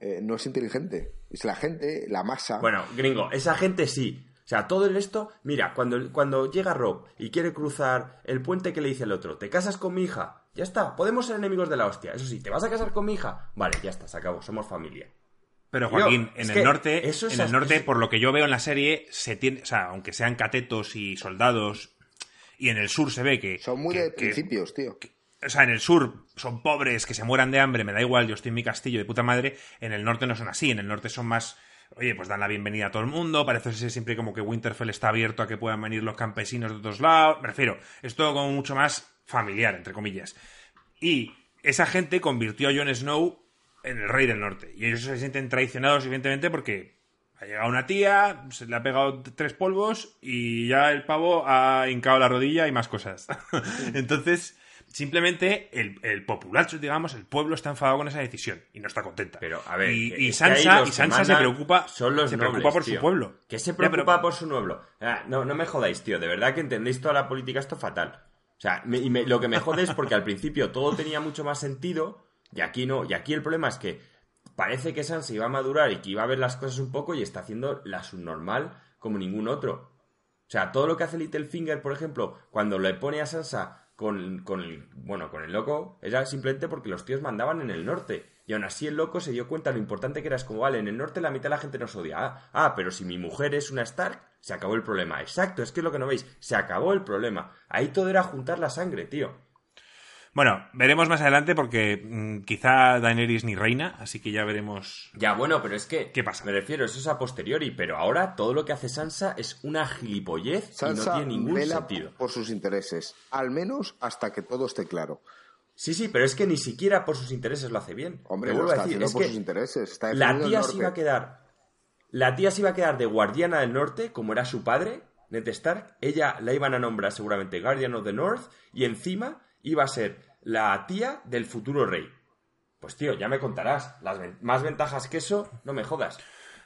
eh, no es inteligente. Es la gente, la masa. Bueno, gringo, esa gente sí. O sea, todo el esto, mira, cuando, cuando llega Rob y quiere cruzar el puente que le dice el otro, ¿te casas con mi hija? Ya está, podemos ser enemigos de la hostia. Eso sí, ¿te vas a casar con mi hija? Vale, ya está, se acabó, somos familia. Pero Joaquín, en el norte, en el norte, por lo que yo veo en la serie, se tiene, o sea, aunque sean catetos y soldados, y en el sur se ve que son muy de principios, tío. o sea, en el sur son pobres, que se mueran de hambre, me da igual, yo estoy en mi castillo de puta madre. En el norte no son así, en el norte son más, oye, pues dan la bienvenida a todo el mundo, parece ser siempre como que Winterfell está abierto a que puedan venir los campesinos de otros lados, me refiero, es todo como mucho más familiar, entre comillas. Y esa gente convirtió a Jon Snow en el rey del norte. Y ellos se sienten traicionados, evidentemente, porque ha llegado una tía, se le ha pegado tres polvos y ya el pavo ha hincado la rodilla y más cosas. Entonces, simplemente el, el populacho, digamos, el pueblo está enfadado con esa decisión y no está contenta. Pero, a ver, y, Sansa, y Sansa se preocupa, son los se preocupa por su pueblo. Que se Ya, pero- preocupa por su pueblo. Ah, no, no me jodáis, tío. De verdad que entendéis toda la política esto fatal. O sea, me- y me- lo que me jode es porque al principio todo tenía mucho más sentido y aquí no. Y aquí el problema es que parece que Sansa iba a madurar y que iba a ver las cosas un poco y está haciendo la subnormal como ningún otro. O sea, todo lo que hace Littlefinger, por ejemplo, cuando le pone a Sansa con, con el, bueno, con el loco, era simplemente porque los tíos mandaban en el norte. Y aún así el loco se dio cuenta lo importante que era. Es como, vale, en el norte la mitad de la gente nos odia. Ah, ah, pero si mi mujer es una Stark, se acabó el problema. Exacto, es que es lo que no veis. Se acabó el problema. Ahí todo era juntar la sangre, tío. Bueno, veremos más adelante porque mm, quizá Daenerys ni reina, así que ya veremos. Ya, bueno, pero es que... ¿Qué pasa? Me refiero, eso es a posteriori, pero ahora todo lo que hace Sansa es una gilipollez y no tiene ningún vela sentido. por sus intereses, al menos hasta que todo esté claro. Sí, sí, pero es que ni siquiera por sus intereses lo hace bien. Hombre, lo vuelvo a está decir, haciendo es por que sus intereses. Está la tía se iba a quedar... La tía se iba a quedar de guardiana del norte, como era su padre, Ned Stark. Ella la iban a nombrar seguramente Guardian of the North y encima iba a ser la tía del futuro rey. Pues tío, ya me contarás. Las ven- más ventajas que eso, no me jodas.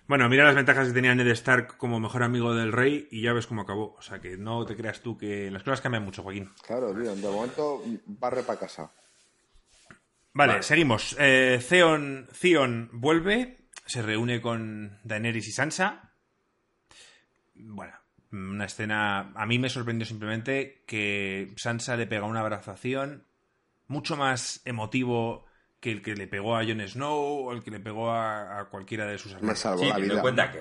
Bueno, mira las ventajas que tenía Ned Stark como mejor amigo del rey y ya ves cómo acabó. O sea que no te creas tú que las cosas cambian mucho, Joaquín. Claro, tío, de momento barre para casa. Vale, Vale. seguimos. Eh, Theon, Theon vuelve, se reúne con Daenerys y Sansa. Bueno, una escena. A mí me sorprendió simplemente que Sansa le pega una abrazación mucho más emotivo que el que le pegó a Jon Snow o el que le pegó a, a cualquiera de sus hermanos. salvó Sí, la teniendo vida. en cuenta que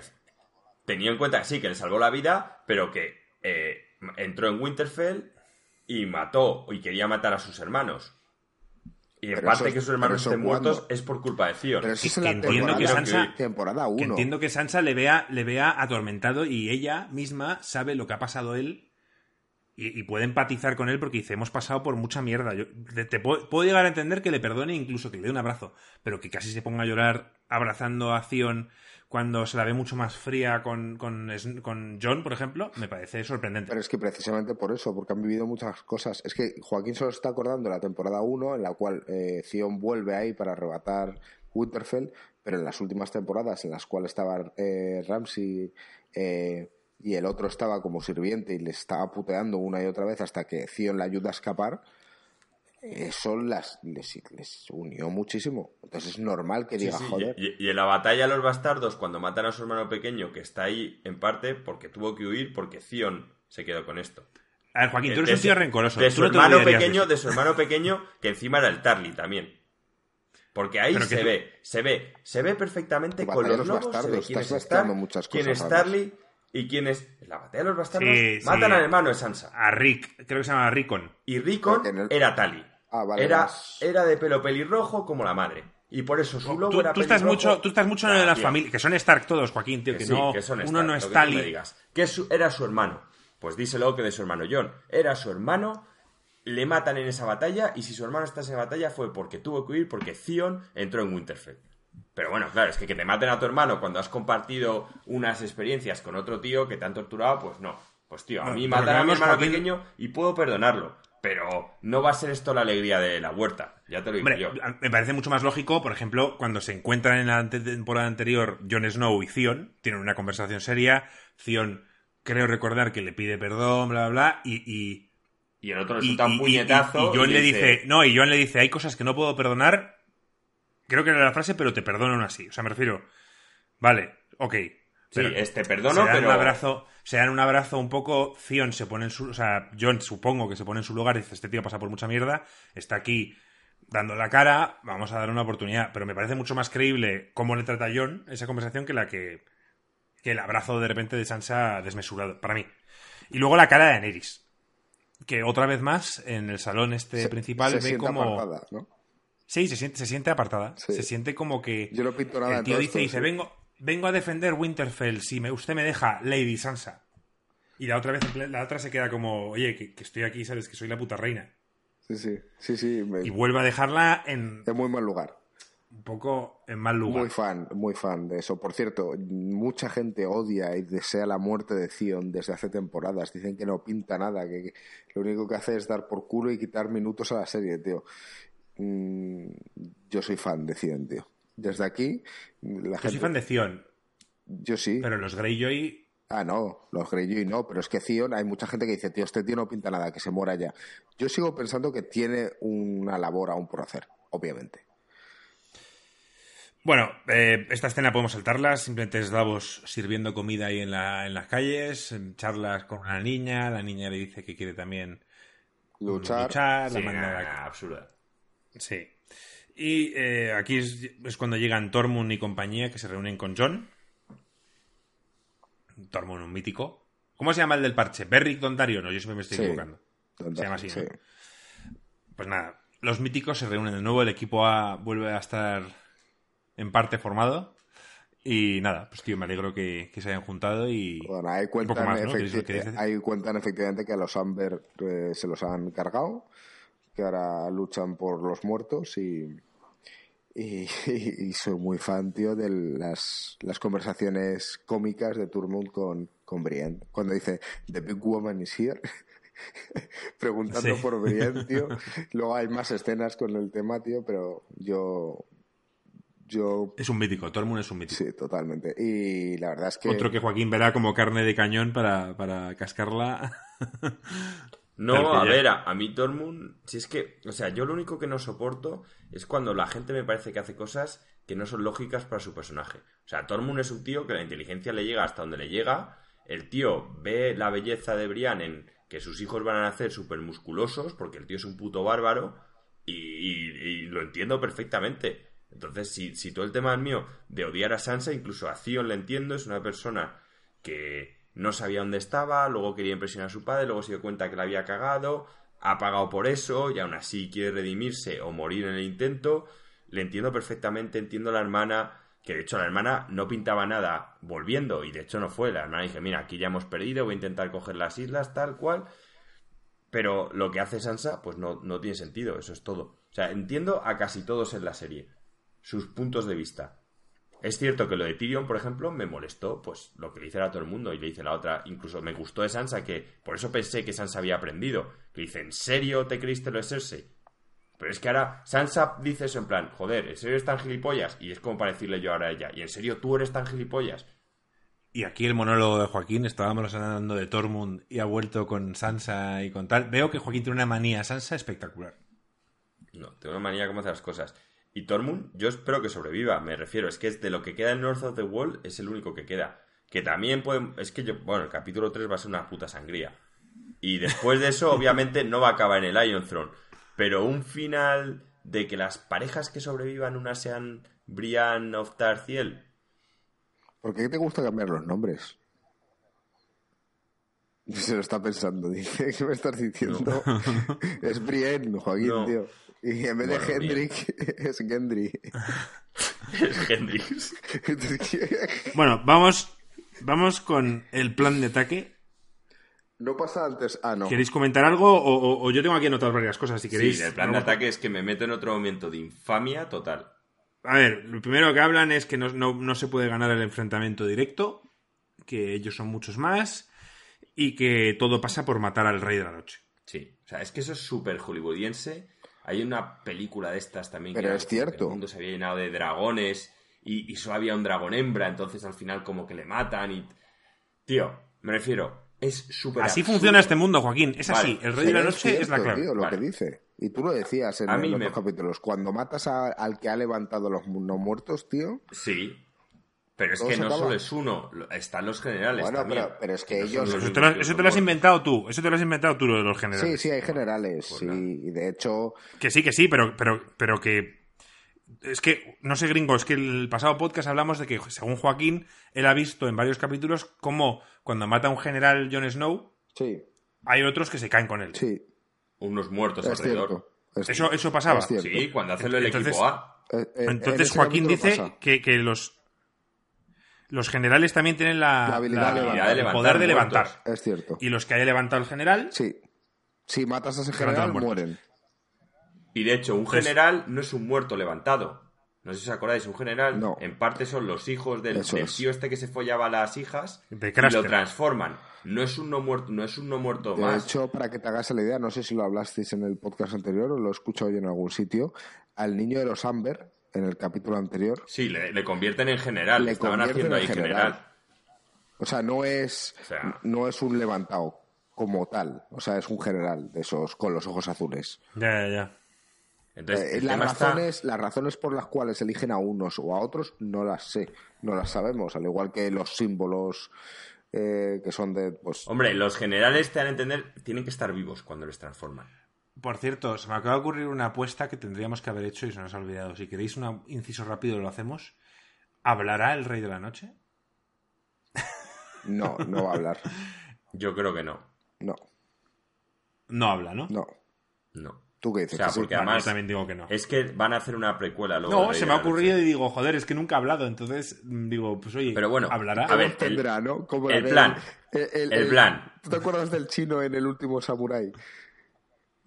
tenía en cuenta sí que le salvó la vida, pero que eh, entró en Winterfell y mató y quería matar a sus hermanos. Y en parte eso es- que sus hermanos estén muertos es por culpa de Theon. Pero eso es Que en la entiendo que temporada, Sansa- temporada Que 1. entiendo que Sansa le vea, le vea atormentado y ella misma sabe lo que ha pasado él y, y puede empatizar con él porque dice, hemos pasado por mucha mierda. Yo, te, te puedo, puedo llegar a entender que le perdone, incluso que le dé un abrazo, pero que casi se ponga a llorar abrazando a Theon cuando se la ve mucho más fría con, con, con John, por ejemplo, me parece sorprendente. Pero es que precisamente por eso, porque han vivido muchas cosas. Es que Joaquín solo está acordando la temporada 1, en la cual eh, vuelve ahí para arrebatar Winterfell, pero en las últimas temporadas, en las cuales estaba eh, Ramsey eh, y el otro estaba como sirviente y le estaba puteando una y otra vez hasta que Theon le ayuda a escapar, eso las, les, les unió muchísimo. Entonces es normal que diga, sí, joder. Y, y en la batalla de los bastardos, cuando matan a su hermano pequeño, que está ahí en parte porque tuvo que huir porque Theon se quedó con esto. A ver, Joaquín, tú eres De un tío rencoroso. De su no hermano pequeño, eso. de su hermano pequeño, que encima era el Tarly también. Porque ahí se tú- ve, se ve, se ve perfectamente con los lobos, se ve bastardos, quién estás es Stark, mezclando muchas quién es. Tarly y quién es... En la batalla de los bastardos Sí, matan sí. al hermano de Sansa. A Rick, creo que se llama Rickon. Y Rickon el- era Tali. Ah, vale, era, era de pelo pelirrojo como la madre. Y por eso su lobo Tú, era tú estás mucho, tú estás mucho en Ya, las familias, que son Stark todos, Joaquín, tío, que, Que sí, no, que son uno Stark, no lo es que Tali. digas. Que su- era su hermano. Pues díselo que de su hermano John. Era su hermano, le matan en esa batalla y si su hermano está en esa batalla fue porque tuvo que huir porque Theon entró en Winterfell. Pero bueno, claro, es que que te maten a tu hermano cuando has compartido unas experiencias con otro tío que te han torturado, pues no. Pues tío, a Bueno, mí que a mi hermano Joaquín- pequeño y puedo perdonarlo. Pero no va a ser esto la alegría de la huerta. Ya te lo digo Hombre, yo. me parece mucho más lógico, por ejemplo, cuando se encuentran en la temporada anterior Jon Snow y Theon, tienen una conversación seria, Theon creo recordar que le pide perdón, bla, bla, bla, y... y Y el otro le y, suelta un y- y- puñetazo. y Jon le dice, no, y Jon le dice, hay cosas que no puedo perdonar, creo que era la frase, pero te perdono aún así. O sea, me refiero, vale, ok. Sí, este se perdono, dan pero. un abrazo, se dan un abrazo un poco, Theon se pone en su, o sea, Jon supongo que se pone en su lugar y dice, este tío pasa por mucha mierda, está aquí dando la cara, vamos a dar una oportunidad, pero me parece mucho más creíble cómo le trata a Jon esa conversación que la que, que el abrazo de repente de Sansa desmesurado, para mí. Y luego la cara de Daenerys. que otra vez más en el salón este Se- principal se ve como. Sí se siente se siente apartada Sí. se siente como que Yo pinto nada el tío dice esto, dice sí. vengo vengo a defender Winterfell si me, usted me deja Lady Sansa y la otra vez la otra se queda como oye que, que estoy aquí sabes que soy la puta reina Sí, sí, sí, sí. me- y vuelve a dejarla en en muy mal lugar. un poco en mal lugar Muy fan, muy fan de eso. Por cierto, mucha gente odia y desea la muerte de Zion desde hace temporadas. Dicen que no pinta nada, que lo único que hace es dar por culo y quitar minutos a la serie, tío. Mm, yo soy fan de Zion, tío. Desde aquí, la yo gente... soy fan de Zion Yo sí. pero los Greyjoy Ah, no, los Greyjoy no, pero es que Zion, hay mucha gente que dice, tío, este tío no pinta nada, que se muera ya. Yo sigo pensando que tiene una labor aún por hacer, obviamente. Bueno, eh, esta escena podemos saltarla. Simplemente es Davos sirviendo comida ahí en, la, en las calles, en charlas con una niña. La niña le dice que quiere también Luchar. luchar. Sí, la absurda. Sí. Y eh, aquí es, es cuando llegan Tormund y compañía que se reúnen con John. Tormund, un mítico. ¿Cómo se llama el del parche? ¿Berrick Dontario? No, yo siempre me estoy Sí. equivocando. Se llama así, sí. ¿no? Pues nada, los míticos se reúnen de nuevo, el equipo A vuelve a estar en parte formado. Y nada, pues tío, me alegro que, que se hayan juntado y. Bueno, ahí poco cuentan, más, ¿no? efecti- ahí cuentan efectivamente que a los Amber eh, se los han cargado, que ahora luchan por los muertos y, y, y soy muy fan, tío, de las, las conversaciones cómicas de Turmund con, con Brienne. Cuando dice, The Big Woman is here. Preguntando Sí. por Brienne, tío. Luego hay más escenas con el tema, tío, pero yo... Yo... Es un mítico, Tormund es un mítico. Sí, totalmente. Y la verdad es que... Otro que Joaquín verá como carne de cañón para, para cascarla. No, a ver, a, a mí Tormund, si es que, o sea, yo lo único que no soporto es cuando la gente me parece que hace cosas que no son lógicas para su personaje. O sea, Tormund es un tío que la inteligencia le llega hasta donde le llega, el tío ve la belleza de Brian en que sus hijos van a nacer súper musculosos, porque el tío es un puto bárbaro, y, y- y lo entiendo perfectamente. Entonces, si, si todo el tema es mío de odiar a Sansa, incluso a Theon le entiendo, es una persona que no sabía dónde estaba, luego quería impresionar a su padre, luego se dio cuenta que la había cagado, ha pagado por eso y aún así quiere redimirse o morir en el intento. Le entiendo perfectamente, entiendo a la hermana, que de hecho la hermana no pintaba nada volviendo y de hecho no fue. La hermana dije, mira, aquí ya hemos perdido, voy a intentar coger las islas, tal cual. Pero lo que hace Sansa, pues no, no tiene sentido, eso es todo. O sea, entiendo a casi todos en la serie, sus puntos de vista. Es cierto que lo de Tyrion, por ejemplo, me molestó, pues lo que le hice a todo el mundo y le hice la otra. Incluso me gustó de Sansa, que por eso pensé que Sansa había aprendido. Que dice, ¿en serio te creíste lo de Cersei? Pero es que ahora Sansa dice eso en plan, joder, ¿en serio eres tan gilipollas? Y es como para decirle yo ahora a ella, ¿y en serio tú eres tan gilipollas? Y aquí el monólogo de Joaquín, estábamos hablando de Tormund y ha vuelto con Sansa y con tal. Veo que Joaquín tiene una manía Sansa espectacular. No, tengo una manía como hacer las cosas. Y Tormund, yo espero que sobreviva, me refiero, es que es de lo que queda en North of the Wall, es el único que queda. Que también puede, es que yo, bueno, el capítulo 3 va a ser una puta sangría. Y después de eso, obviamente, no va a acabar en el Iron Throne. Pero un final de que las parejas que sobrevivan, unas sean Brian of Tarthiel, ¿Por qué te gusta cambiar los nombres? Se lo está pensando, dice, ¿qué me estás diciendo? es Brienne, Joaquín, No. tío. Y en vez de Bueno, Hendrik, es Gendry. es Hendrix. Bueno, vamos, vamos con el plan de ataque. no pasa antes. Ah, no. ¿Queréis comentar algo? O, o- o yo tengo aquí anotadas varias cosas, si queréis. Sí, el plan de ataque es que me meto en otro momento de infamia total. A ver, lo primero que hablan es que no, no- no se puede ganar el enfrentamiento directo, que ellos son muchos más, y que todo pasa por matar al rey de la noche. Sí, o sea, es que eso es súper hollywoodiense. Hay una película de estas también Pero era es que cierto. El mundo se había llenado de dragones y, y solo había un dragón hembra, entonces al final como que le matan y... Tío, me refiero, es súper Así absurdo. funciona este mundo, Joaquín. Es Vale, así. El rey de la noche es la clave. tío, lo Vale. que dice. Y tú lo decías en, me- capítulos. Cuando matas a- al que ha levantado los no muertos, tío. Sí, pero es que no acaba. solo es uno, están los generales Bueno, también. pero- pero es que no ellos- los Eso te, lo, eso te lo has inventado tú. Eso te lo has inventado tú, lo de los generales. Sí, sí, hay generales. Pues sí, y de hecho, Que sí, que sí, pero, pero, pero que. Es que, no sé, gringo, es que el pasado podcast hablamos de que, según Joaquín, él ha visto en varios capítulos cómo cuando mata a un general Jon Snow, sí. hay otros que se caen con él. Sí, Unos muertos es alrededor. cierto. es Eso, cierto, eso pasaba. es. Sí, cuando hacen el Entonces- equipo A. Eh, eh, en Entonces Joaquín dice que, que los, los generales también tienen la, La habilidad de la- levantar. el poder de muertos. levantar. Es cierto. Y los que haya levantado el general, Sí. Si matas a ese general, mueren. Y de hecho, un Entonces- general no es un muerto levantado. No sé si os acordáis, un general No. en parte son los hijos del, del es. tío este que se follaba a las hijas De y Craster. lo transforman. No es un no muerto, no es un no muerto De más. hecho, para que te hagas la idea, no sé si lo hablasteis en el podcast anterior o lo he escuchado yo en algún sitio, al niño de los Amber, en el capítulo anterior, Sí, le, le convierten en general. Le Estaban haciendo en ahí general. general. o sea, no es, O sea- no es un levantado como tal, o sea, es un general de esos con los ojos azules. ya, ya, ya. Entonces, Eh, las, está- razones, las razones por las cuales eligen a unos o a otros no las sé, no las sabemos, al igual que los símbolos eh, que son de, pues, Hombre, los generales te dan a entender, tienen que estar vivos cuando les transforman. Por cierto, se me acaba de ocurrir una apuesta que tendríamos que haber hecho y se nos ha olvidado. Si queréis un inciso rápido, lo hacemos. ¿Hablará el Rey de la Noche? no, no va a hablar, Yo creo que no. no, No habla, ¿no? no. No. ¿Tú qué O dices? sea, que sí? porque además yo también digo que no. es que van a hacer una precuela luego. No, se me ha ocurrido y digo, joder, es que nunca ha hablado. Entonces mm, digo, pues oye, Pero bueno, ¿hablará? a ver, tendrá, ¿no? Como el la plan. el, El plan. ¿Tú te acuerdas del chino en el último Samurai?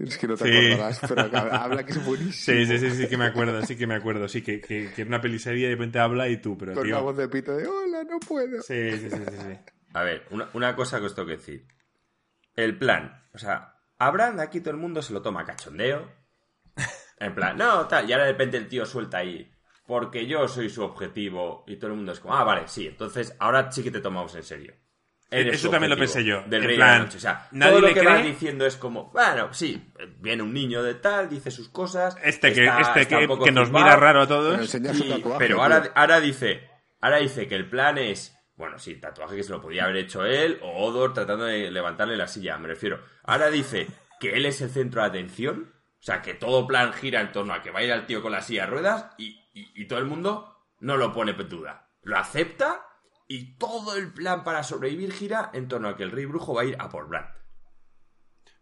Es que no te Sí. acordarás, pero habla que es buenísimo. Sí, sí, sí, sí que me acuerdo, sí que me acuerdo. Sí, que, que, que en una peliserie de repente habla y tú, pero Con tío... la voz de pito de hola, no puedo. Sí, sí, sí, sí, sí. A ver, una, una cosa que os tengo que decir. El plan. O sea, Abraham aquí todo el mundo se lo toma cachondeo. En plan, no, tal. Y ahora de repente el tío suelta ahí. Porque yo soy su objetivo. Y todo el mundo es como, ah, vale, sí. Entonces, ahora sí que te tomamos en serio. Eres Eso también lo pensé yo. Del En rey plan, de la noche. O sea, nadie todo lo le que cree. vas diciendo es como, bueno, sí, viene un niño de tal, dice sus cosas. Este que, está- este está que, que nos mira raro a Pero todos. y- tatuaje. pero tío. ahora, ahora dice ahora dice que el plan es bueno sí tatuaje que se lo podía haber hecho él o Odor tratando de levantarle la silla me refiero ahora dice que él es el centro de atención o sea que todo plan gira en torno a que va a ir al tío con la silla de ruedas y, y- y todo el mundo no lo pone en duda lo acepta y todo el plan para sobrevivir gira en torno a que el rey brujo va a ir a por Bran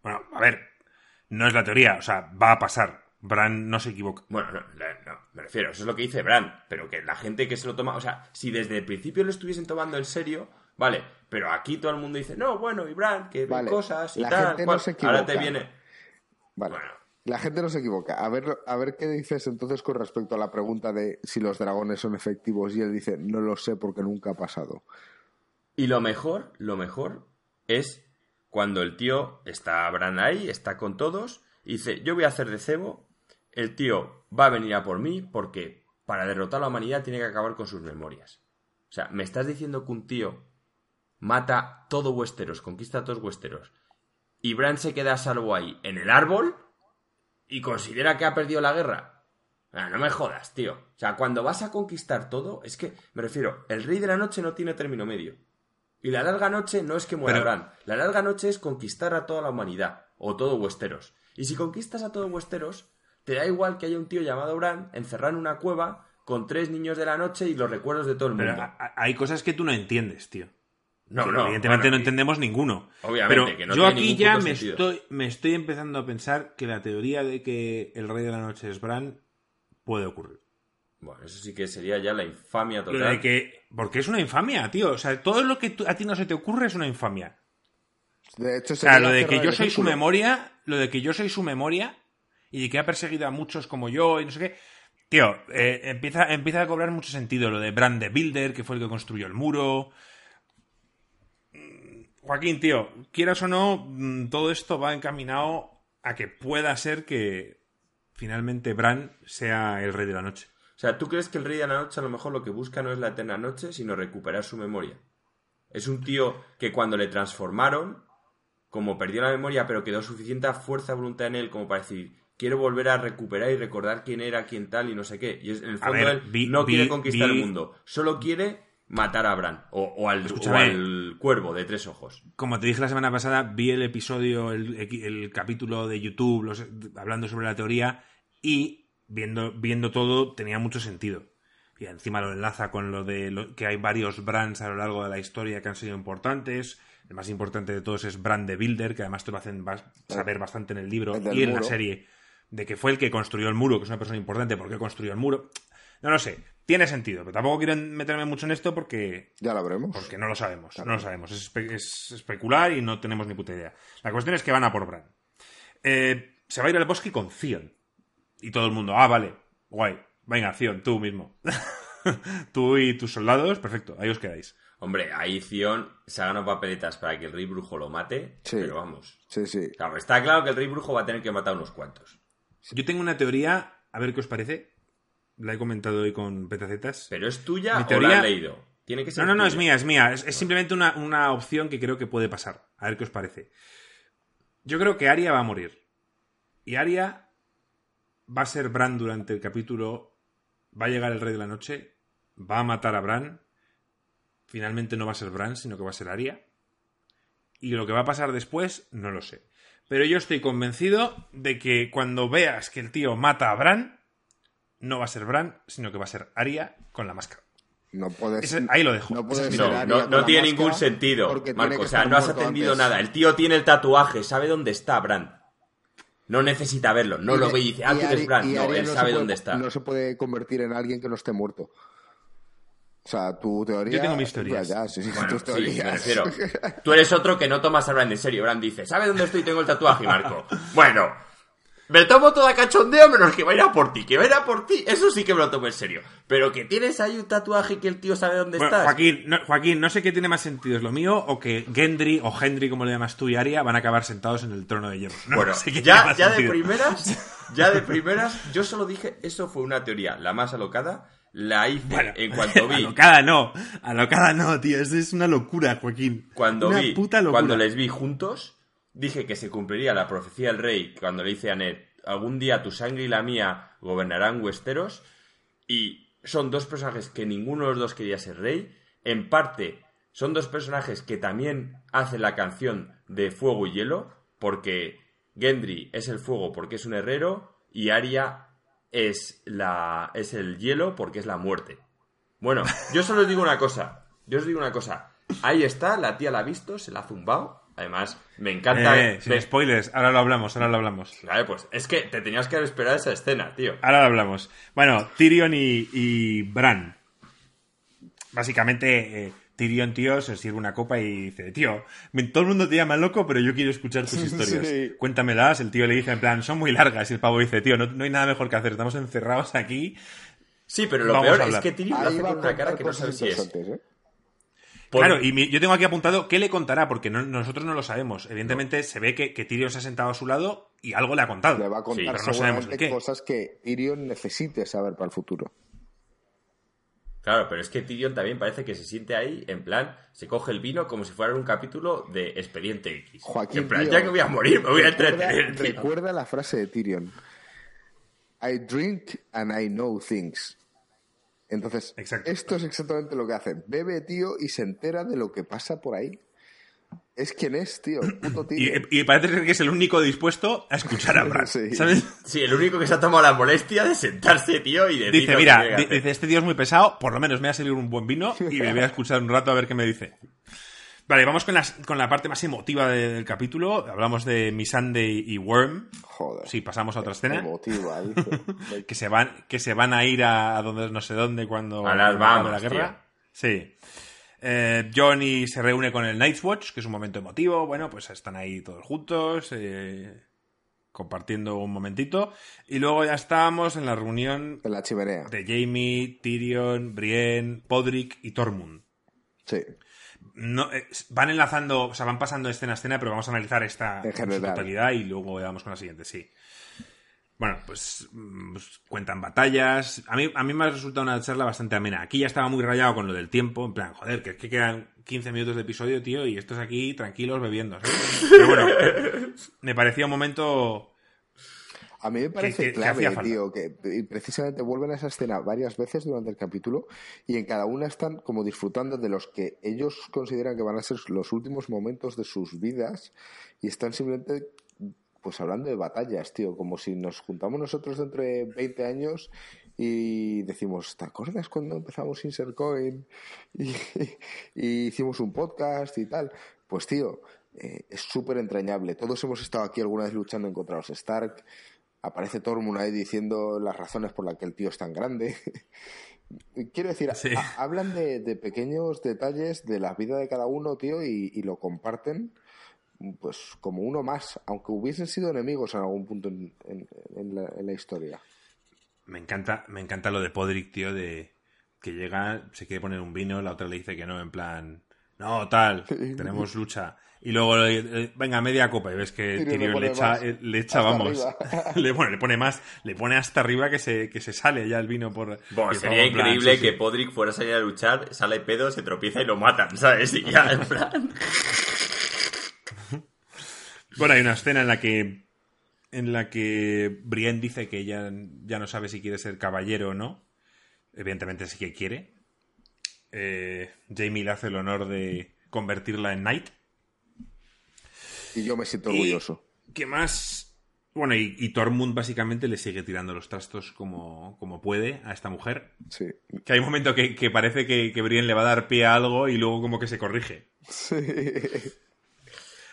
Bueno, a ver, no es la teoría, o sea, va a pasar. Bran no se equivoca. Bueno, no, no, me refiero, eso es lo que dice Bran, pero que la gente que se lo toma, o sea, si desde el principio lo estuviesen tomando en serio, vale, pero aquí todo el mundo dice, no, bueno, y Bran, que ve Vale, cosas y la tal, gente no cual". se ahora te equivoca. viene, Vale. bueno, La gente no se equivoca. A ver, a ver qué dices entonces con respecto a la pregunta de si los dragones son efectivos y él dice no lo sé porque nunca ha pasado. y lo mejor, lo mejor es cuando el tío está Bran ahí, está con todos, y dice, yo voy a hacer de cebo, el tío va a venir a por mí porque para derrotar a la humanidad tiene que acabar con sus memorias. O sea, me estás diciendo que un tío mata todo Westeros, conquista a todos Westeros, y Bran se queda a salvo ahí en el árbol y considera que ha perdido la guerra. Ah, no me jodas, tío. O sea, cuando vas a conquistar todo, es que, me refiero, el rey de la noche no tiene término medio. Y la larga noche no es que muera Bran. La larga noche es conquistar a toda la humanidad. O todo Westeros. Y si conquistas a todo Westeros, te da igual que haya un tío llamado Bran encerrado en una cueva con tres niños de la noche y los recuerdos de todo el mundo. hay cosas que tú no entiendes, tío. No, Que no. Evidentemente bueno, no y- entendemos ninguno. Obviamente, Pero que no yo tiene aquí ya me sentido. estoy, me estoy empezando a pensar que la teoría de que el rey de la noche es Bran puede ocurrir. Bueno, eso sí que sería ya la infamia Lo total. de que. Porque es una infamia, tío. O sea, todo lo que a ti no se te ocurre es una infamia. De hecho, O sea, lo de que yo soy su memoria, lo de que yo soy su memoria y de que ha perseguido a muchos como yo y no sé qué. Tío, eh, empieza, empieza a cobrar mucho sentido lo de Brand the Builder, que fue el que construyó el muro. Joaquín, tío, quieras o no, mm, todo esto va encaminado a que pueda ser que finalmente Bran sea el rey de la noche. O sea, ¿tú crees que el Rey de la Noche a lo mejor lo que busca no es la eterna noche, sino recuperar su memoria? Es un tío que cuando le transformaron, como perdió la memoria, pero quedó suficiente fuerza voluntad en él como para decir, quiero volver a recuperar y recordar quién era, quién tal y no sé qué. Y es- en el fondo ver, él vi- no vi- quiere conquistar vi- el mundo, solo quiere matar a Bran o, o al, o Escúchame. al cuervo de tres ojos. Como te dije la semana pasada, vi el episodio, el, el capítulo de YouTube los- hablando sobre la teoría y viendo, viendo todo tenía mucho sentido. y encima lo enlaza con lo de lo- que hay varios brands a lo largo de la historia que han sido importantes. El más importante de todos es Brand de Builder, que además te lo hacen saber bastante en el libro El y en la serie, de que fue el que construyó el muro, que es una persona importante, ¿por qué construyó el muro? No lo sé, tiene sentido, pero tampoco quiero meterme mucho en esto porque Ya lo veremos. porque no lo sabemos, no lo sabemos. Es, espe- es especular y no tenemos ni puta idea. La cuestión es que van a por Bran. Eh, se va a ir al bosque con Theon. Y todo el mundo, ah, vale, guay. Venga, Theon, tú mismo. tú y tus soldados, perfecto, ahí os quedáis. Hombre, ahí Zion se ha ganado papeletas para que el rey brujo lo mate, Sí. pero vamos. Sí, sí. Claro, está claro que el rey brujo va a tener que matar unos cuantos. Yo tengo una teoría, a ver qué os parece. La he comentado hoy con petacetas. ¿Pero es tuya Mi o teoría- la has leído? Tiene que ser No, no, no, es mía, es mía. Es, es simplemente una, una opción que creo que puede pasar. A ver qué os parece. Yo creo que Arya va a morir. Y Arya va a ser Bran durante el capítulo. Va a llegar el Rey de la Noche. Va a matar a Bran. Finalmente no va a ser Bran, sino que va a ser Arya. Y lo que va a pasar después, no lo sé. Pero yo estoy convencido de que cuando veas que el tío mata a Bran, no va a ser Bran, sino que va a ser Arya con la máscara. No puedes. Ese- ahí lo dejo. No, es tiene ningún sentido, Marco. O sea, no has atendido antes. nada. El tío tiene el tatuaje, sabe dónde está Bran. No necesita verlo, no Y lo ve y dice, ah, tú eres Bran. No, él sabe puede- dónde está. No se puede convertir en alguien que no esté muerto. O sea, tu teoría. Yo tengo mis teorías. Ya, ya, sí, sí, Bueno, tus sí, me teorías. refiero. Tú eres otro que no tomas a Bran en serio. Bran dice, ¿sabe dónde estoy? Tengo el tatuaje, Marco. Bueno, me tomo toda cachondeo menos que va a ir a por ti. Que va a ir a por ti, eso sí que me lo tomo en serio. Pero que tienes ahí un tatuaje y que el tío sabe dónde Bueno, estás. Joaquín no, Joaquín, no sé qué tiene más sentido, ¿es lo mío o que Gendry o Hendry, como le llamas tú y Arya, van a acabar sentados en el trono de hierro? No Bueno, sé qué tiene ya, ya de primeras, ya de primeras, yo solo dije, eso fue una teoría, la más alocada, la hice Bueno, en cuanto vi, Alocada no, alocada no, tío, es una locura, Joaquín. cuando una vi, puta locura. cuando les vi juntos, dije que se cumpliría la profecía del rey cuando le dice a Ned, algún día tu sangre y la mía gobernarán Westeros, y son dos personajes que ninguno de los dos quería ser rey, en parte son dos personajes que también hacen la canción de fuego y hielo, porque Gendry es el fuego porque es un herrero, y Arya es, la, es el hielo porque es la muerte. Bueno, yo solo digo una cosa. Yo os digo una cosa. Ahí está, la tía la ha visto, se la ha zumbado. Además, me encanta. Eh, sin me- spoilers, ahora lo hablamos, ahora lo hablamos. Vale, pues es que te tenías que haber esperado esa escena, tío. Ahora lo hablamos. Bueno, Tyrion y, y Bran. Básicamente, eh, Tyrion, tío, se sirve una copa y dice, tío, me- todo el mundo te llama loco, pero yo quiero escuchar tus historias. Sí. Cuéntamelas. El tío le dice, en plan, son muy largas. Y el pavo dice, tío, no, no hay nada mejor que hacer. Estamos encerrados aquí. Sí, pero lo Vamos peor es que Tyrion lo hace con una cara que no sabes si es. ¿eh? Por- Claro, y mi- yo tengo aquí apuntado qué le contará, porque no- nosotros no lo sabemos. Evidentemente se ve que, que Tyrion se ha sentado a su lado y algo le ha contado. Le va a Sí, contar pero no sabemos de qué. cosas que Tyrion necesite saber para el futuro. Claro, pero es que Tyrion también parece que se siente ahí, en plan, se coge el vino como si fuera un capítulo de Expediente X. Joaquín, en plan, tío, ya que voy a morir, me voy a entretener. Recuerda la frase de Tyrion. I drink and I know things. Entonces, Exacto. esto es exactamente lo que hace. Bebe, tío, y se entera de lo que pasa por ahí. Es quien es, tío. el Puto Y, y parece ser que es el único dispuesto a escuchar a Bran. Sí. ¿Sabes? Sí, el único que se ha tomado la molestia de sentarse, tío, y decir Dice, mira, dice, este tío es muy pesado, por lo menos me va a salir un buen vino y me voy a escuchar un rato a ver qué me dice. Vale, vamos con, las- con la parte más emotiva de- del capítulo. Hablamos de Missandei y Worm. Joder. Sí, pasamos a otra escena. Emotiva, dice. Que se van, que se van a ir a, a donde no sé dónde cuando A las la guerra. Sí. Eh, Johnny se reúne con el Night's Watch, que es un momento emotivo. Bueno, pues están ahí todos juntos, eh, compartiendo un momentito. Y luego ya estábamos en la reunión En la chimenea. de Jamie, Tyrion, Brienne, Podrick y Tormund. Sí. No, eh, van enlazando, o sea, van pasando escena a escena, pero vamos a analizar esta En su totalidad y luego vamos con la siguiente, sí. Bueno, pues, mm, pues cuentan batallas. A mí, a mí me ha resultado una charla bastante amena. Aquí ya estaba muy rayado con lo del tiempo, en plan, joder, que es que quedan 15 minutos de episodio, tío, y estos aquí tranquilos bebiendo. ¿sabes? Pero bueno, me parecía un momento A mí me parece que- clave, tío, que precisamente vuelven a esa escena varias veces durante el capítulo y en cada una están como disfrutando de los que ellos consideran que van a ser los últimos momentos de sus vidas y están simplemente pues hablando de batallas, tío, como si nos juntamos nosotros dentro de 20 años y decimos, ¿te acuerdas cuando empezamos Insert Coin y, y hicimos un podcast y tal? Pues tío, eh, es súper entrañable. Todos hemos estado aquí alguna vez luchando en contra los Stark. Aparece Tormund ahí diciendo las razones por las que el tío es tan grande. Quiero decir, Sí. hablan de, de pequeños detalles de la vida de cada uno, tío, y, y lo comparten pues como uno más, aunque hubiesen sido enemigos en algún punto en, en- en la, en la historia. Me encanta, me encanta lo de Podrick, tío, de que llega, se quiere poner un vino, la otra le dice que no, en plan, no, tal, tenemos lucha. Y luego, eh, venga, media copa, y ves que Tyrion le le echa, eh, le echa vamos, le, bueno, le pone más, le pone hasta arriba que se, que se sale ya el vino por... Bueno, sería increíble que sí. Podrick fuera a salir a luchar, sale pedo, se tropieza y lo matan, ¿sabes? Y ya, en plan... Bueno, hay una escena en la que en la que Brienne dice que ya, ya no sabe si quiere ser caballero o no. Evidentemente sí que quiere. Eh, Jamie le hace el honor de convertirla en knight. Y yo me siento Y- orgulloso. ¿Qué más? Bueno, y, y Tormund básicamente le sigue tirando los trastos como, como puede a esta mujer. Sí. Que hay un momento que, que parece que, que Brienne le va a dar pie a algo y luego como que se corrige. Sí.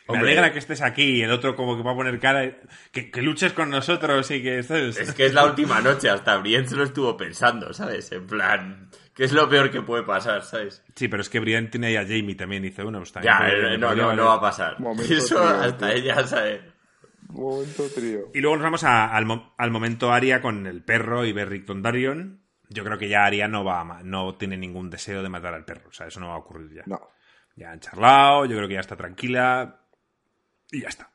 Me Hombre. alegra que estés aquí y el otro como que va a poner cara. Que, que luches con nosotros y que estés... Es que es la última noche, hasta Brienne se lo estuvo pensando, ¿sabes? En plan, ¿qué es lo peor que puede pasar, ¿sabes? Sí, pero es que Brian tiene ahí a Jamie también. Dice, bueno, pues también Ya, puede- eh, no, no, no va a pasar. Momento Eso hasta tío. ella, ¿sabes? Momento trío. Y luego nos vamos a- al, mo- al momento Aria con el perro y Beric Dondarrion. Yo creo que ya Aria no va a no tiene ningún deseo de matar al perro. O sea, eso no va a ocurrir ya. No. Ya han charlado, yo creo que ya está tranquila. Y ya está.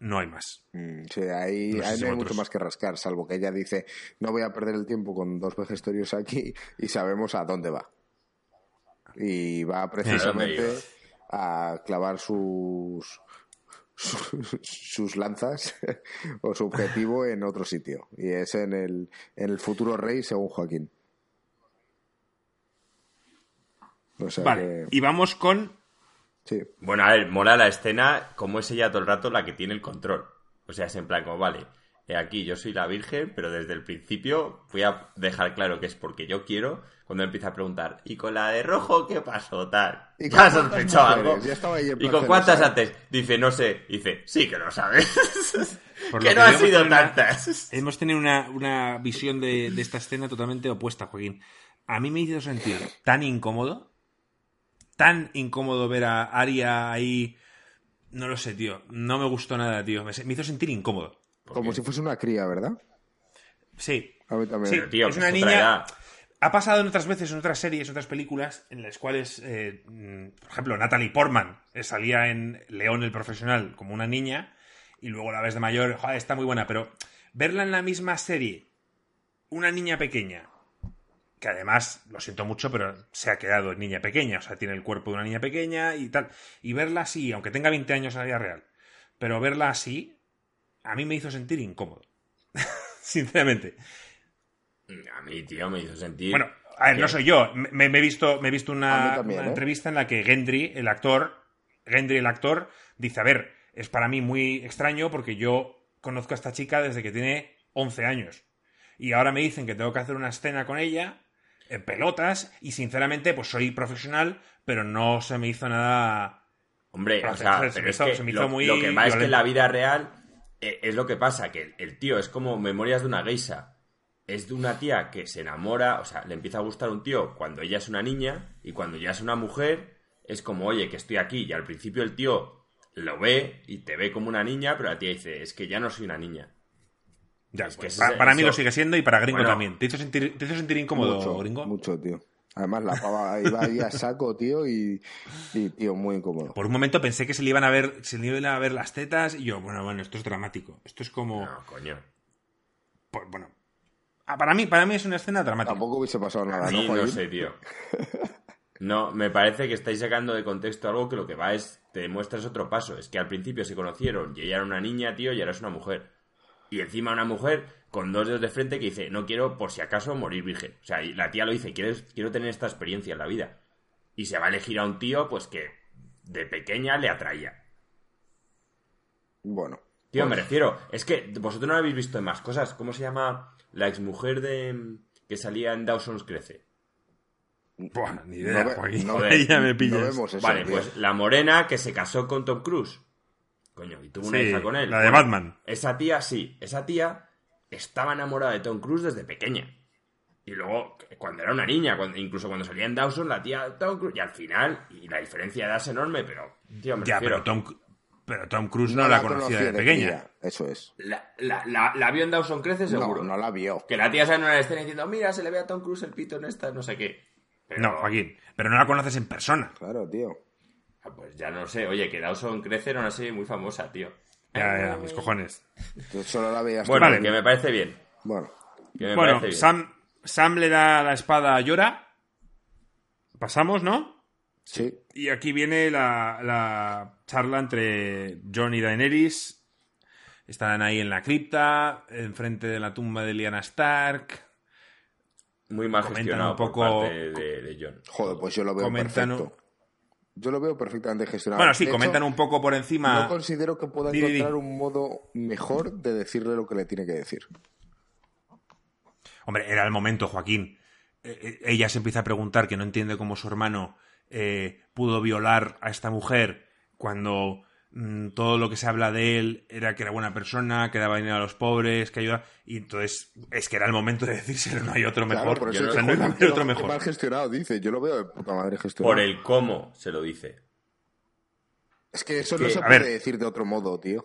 No hay más. Mm, Sí, ahí, No sé ahí si no hay mucho más que rascar, salvo que ella dice, no voy a perder el tiempo con dos vejestorios aquí y sabemos a dónde va. Y va precisamente ¿A clavar sus, sus, sus lanzas o su objetivo en otro sitio. Y es en el, en el futuro rey, según Joaquín. O sea Vale, que- y vamos con... sí. Bueno, a ver, mola la escena, como es ella todo el rato la que tiene el control. O sea, es en plan, como, vale, eh, aquí yo soy la virgen, pero desde el principio voy a dejar claro que es porque yo quiero, cuando empieza a preguntar, ¿y con la de rojo qué pasó? Tal. ¿Y con ¿Ya sospechado algo? Ya estaba ahí en ¿Y con cuántas antes? Dice, no sé. Dice, sí que lo sabes. Por que lo no han sido hemos tenido una- tantas. Hemos tenido una, una visión de, de esta escena totalmente opuesta, Joaquín. A mí me hizo sentir tan incómodo, tan incómodo ver a Aria ahí. No lo sé, tío. No me gustó nada, tío. Me, me hizo sentir incómodo. Como si fuese una cría, ¿verdad? Sí. A mí también. Sí, tío, es una niña. edad. Ha pasado en otras veces, en otras series, en otras películas, en las cuales, eh, mm, por ejemplo, Natalie Portman salía en León el Profesional como una niña y luego la ves de mayor, joder, está muy buena, pero verla en la misma serie, una niña pequeña, que además, lo siento mucho, pero se ha quedado niña pequeña, o sea, tiene el cuerpo de una niña pequeña y tal, y verla así, aunque tenga 20 años en la vida real, pero verla así, a mí me hizo sentir incómodo. Sinceramente. A mí, tío, me hizo sentir... Bueno, a ver, no soy yo. Me, me he visto, me he visto también, una ¿eh? entrevista en la que Gendry, el actor, Gendry, el actor, dice, a ver, es para mí muy extraño porque yo conozco a esta chica desde que tiene 11 años. Y ahora me dicen que tengo que hacer una escena con ella en pelotas y sinceramente pues soy profesional, pero no se me hizo nada... Hombre, o sea, se me es hizo- que se me hizo lo, muy lo que va es que en la vida real eh, es lo que pasa, que el, el tío es como Memorias de una geisha. Es de una tía que se enamora, o sea, le empieza a gustar un tío cuando ella es una niña y cuando ya es una mujer es como, oye, que estoy aquí y al principio el tío lo ve y te ve como una niña, pero la tía dice, es que ya no soy una niña. Ya, Es que pues, para mí lo sigue siendo y para Gringo Bueno. también. ¿Te hizo sentir, te hizo sentir incómodo, mucho, Gringo? mucho, tío. Además, la pava iba ahí a saco, tío, y, y, tío, muy incómodo. Por un momento pensé que se le iban a ver, se le iban a ver las tetas y yo, bueno, bueno, esto es dramático. Esto es como, No, coño. pues, bueno, ah, para mí, para mí es una escena dramática. Tampoco hubiese pasado nada, A ¿no, mí no Joaquín? sé, tío. No, me parece que estáis sacando de contexto algo que lo que va es, te demuestras otro paso. Es que al principio se conocieron y ella era una niña, tío, y ahora es una mujer. Y encima una mujer con dos dedos de frente que dice, no quiero por si acaso morir virgen. O sea, y la tía lo dice, quiero, quiero tener esta experiencia en la vida. Y se va a elegir a un tío, pues que de pequeña le atraía. Bueno, Tío, me refiero, es que vosotros no habéis visto en más cosas. ¿Cómo se llama la exmujer de que salía en Dawson's Crece. Buah, ni idea, No ve- no ve- ya me No vemos eso. Vale, tío. pues la morena que se casó con Tom Cruise. Coño, y tuvo una Sí, hija con él. la de Batman. Esa tía, sí, esa tía estaba enamorada de Tom Cruise desde pequeña. Y luego, cuando era una niña, cuando, incluso cuando salía en Dawson, la tía Tom Cruise. Y al final, y la diferencia de edad es enorme, pero, tío, me Ya, refiero, pero Tom, pero Tom Cruise no, la conocía de pequeña. Eso es. La, la, la- la vio en Dawson Crece seguro. No, no la vio. Que la tía sale en una escena diciendo, mira, se le ve a Tom Cruise el pito en esta, no sé qué. Pero- No, Joaquín. Pero no la conoces en persona. Claro, tío. Ah, Pues ya no sé. Oye, que Dawson Crece era una serie muy famosa, tío. Ya, ya, mis cojones. Tú solo la veías. Bueno, Vale. que me parece bien. Bueno, Que me Bueno, parece bien. Sam, Sam le da la espada a Yora. Pasamos, ¿no? sí. Y aquí viene la, la charla entre Jon y Daenerys. Están ahí en la cripta, enfrente de la tumba de Lyanna Stark. Muy mal Comentan gestionado un poco- por parte de, de John. Joder, pues yo lo veo Comentan- perfecto. Yo lo veo perfectamente gestionado. Bueno, sí, De comentan hecho, un poco por encima. No considero que pueda encontrar un modo mejor de decirle lo que le tiene que decir. Hombre, era el momento, Joaquín. Eh, eh, ella se empieza a preguntar que no entiende cómo su hermano eh, pudo violar a esta mujer cuando todo lo que se habla de él era que era buena persona, que daba dinero a los pobres, que ayuda. Y entonces es que era el momento de decírselo, no hay otro Claro, mejor. por eso O es sea, que no iba a haber otro mejor. mal gestionado, dice. Yo lo veo de puta madre gestionado. Por el cómo se lo dice. Es que eso que- no se puede ver. decir de otro modo, tío.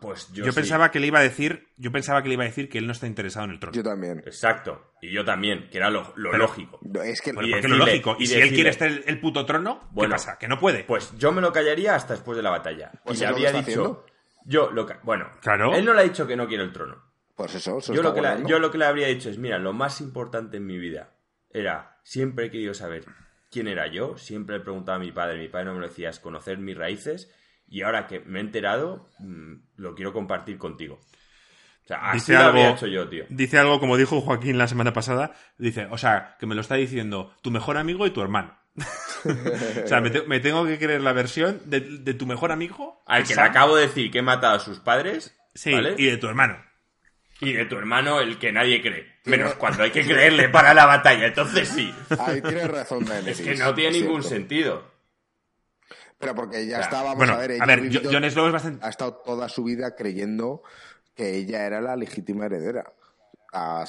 Pues yo, Yo, sí. pensaba que le iba a decir, yo pensaba que le iba a decir que él no está interesado en el trono. Yo también. Exacto. Y yo también, que era lo, lo Pero- lógico. Es que Bueno, Y lo lógico. Y, y si él quiere estar el, el puto trono, ¿qué Bueno, pasa? Que no puede. Pues yo me lo callaría hasta después de la batalla. Pues y le es lo que habría está dicho. haciendo. Yo lo Bueno, Claro. él no le ha dicho que no quiere el trono. Pues eso, se Yo lo, que le, guardando. yo lo que le habría dicho es, mira, lo más importante en mi vida era, siempre he querido saber quién era yo, siempre he preguntado a mi padre, mi padre no me lo decía, es conocer mis raíces, y ahora que me he enterado, mm, lo quiero compartir contigo. O sea, así dice lo algo, habría hecho yo, tío. dice algo como dijo Joaquín la semana pasada. Dice, o sea, que me lo está diciendo tu mejor amigo y tu hermano. o sea, me, te- me tengo que creer la versión de, de tu mejor amigo. Al que le acabo de decir que he matado a sus padres, Sí, ¿vale? y de tu hermano. Y de tu hermano, el que nadie cree. Menos cuando hay que creerle para la batalla, entonces sí. Ahí tienes razón, Daenerys. Es que no tiene ningún cierto. sentido. Pero porque ya Claro. está, vamos Bueno, a ver. ella a ver, ha vivido- Snow es bastante... ha estado toda su vida creyendo que ella era la legítima heredera a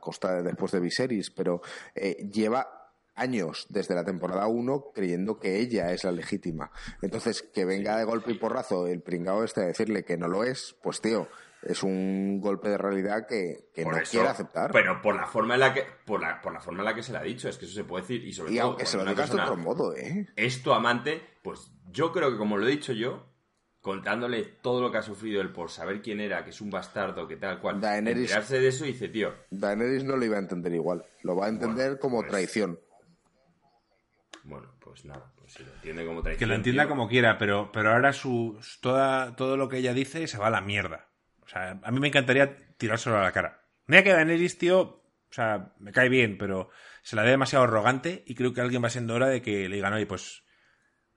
costa de después de Viserys, pero eh, lleva años desde la temporada 1 creyendo que ella es la legítima. Entonces, que venga de golpe y porrazo el pringao este a decirle que no lo es, pues tío, es un golpe de realidad que, no eso, quiere aceptar. Pero por la forma en la que por la, por la forma en la que se le ha dicho, es que eso se puede decir y sobre y todo aunque se lo digas de otro modo, ¿eh? es tu amante, pues yo creo que como lo he dicho yo, contándole todo lo que ha sufrido él por saber quién era, que es un bastardo, que tal cual, Daenerys- enterarse de eso y dice, tío, Daenerys no lo iba a entender igual. Lo va a entender Bueno, como pues- traición. bueno, pues nada, pues si lo entiende como traición. Que lo entienda tío, como quiera, pero, pero ahora su, toda, todo lo que ella dice se va a la mierda. O sea, a mí me encantaría tirárselo a la cara. Mira que Daenerys, tío, o sea, me cae bien, pero se la ve demasiado arrogante y creo que alguien va siendo hora de que le digan, oye, pues...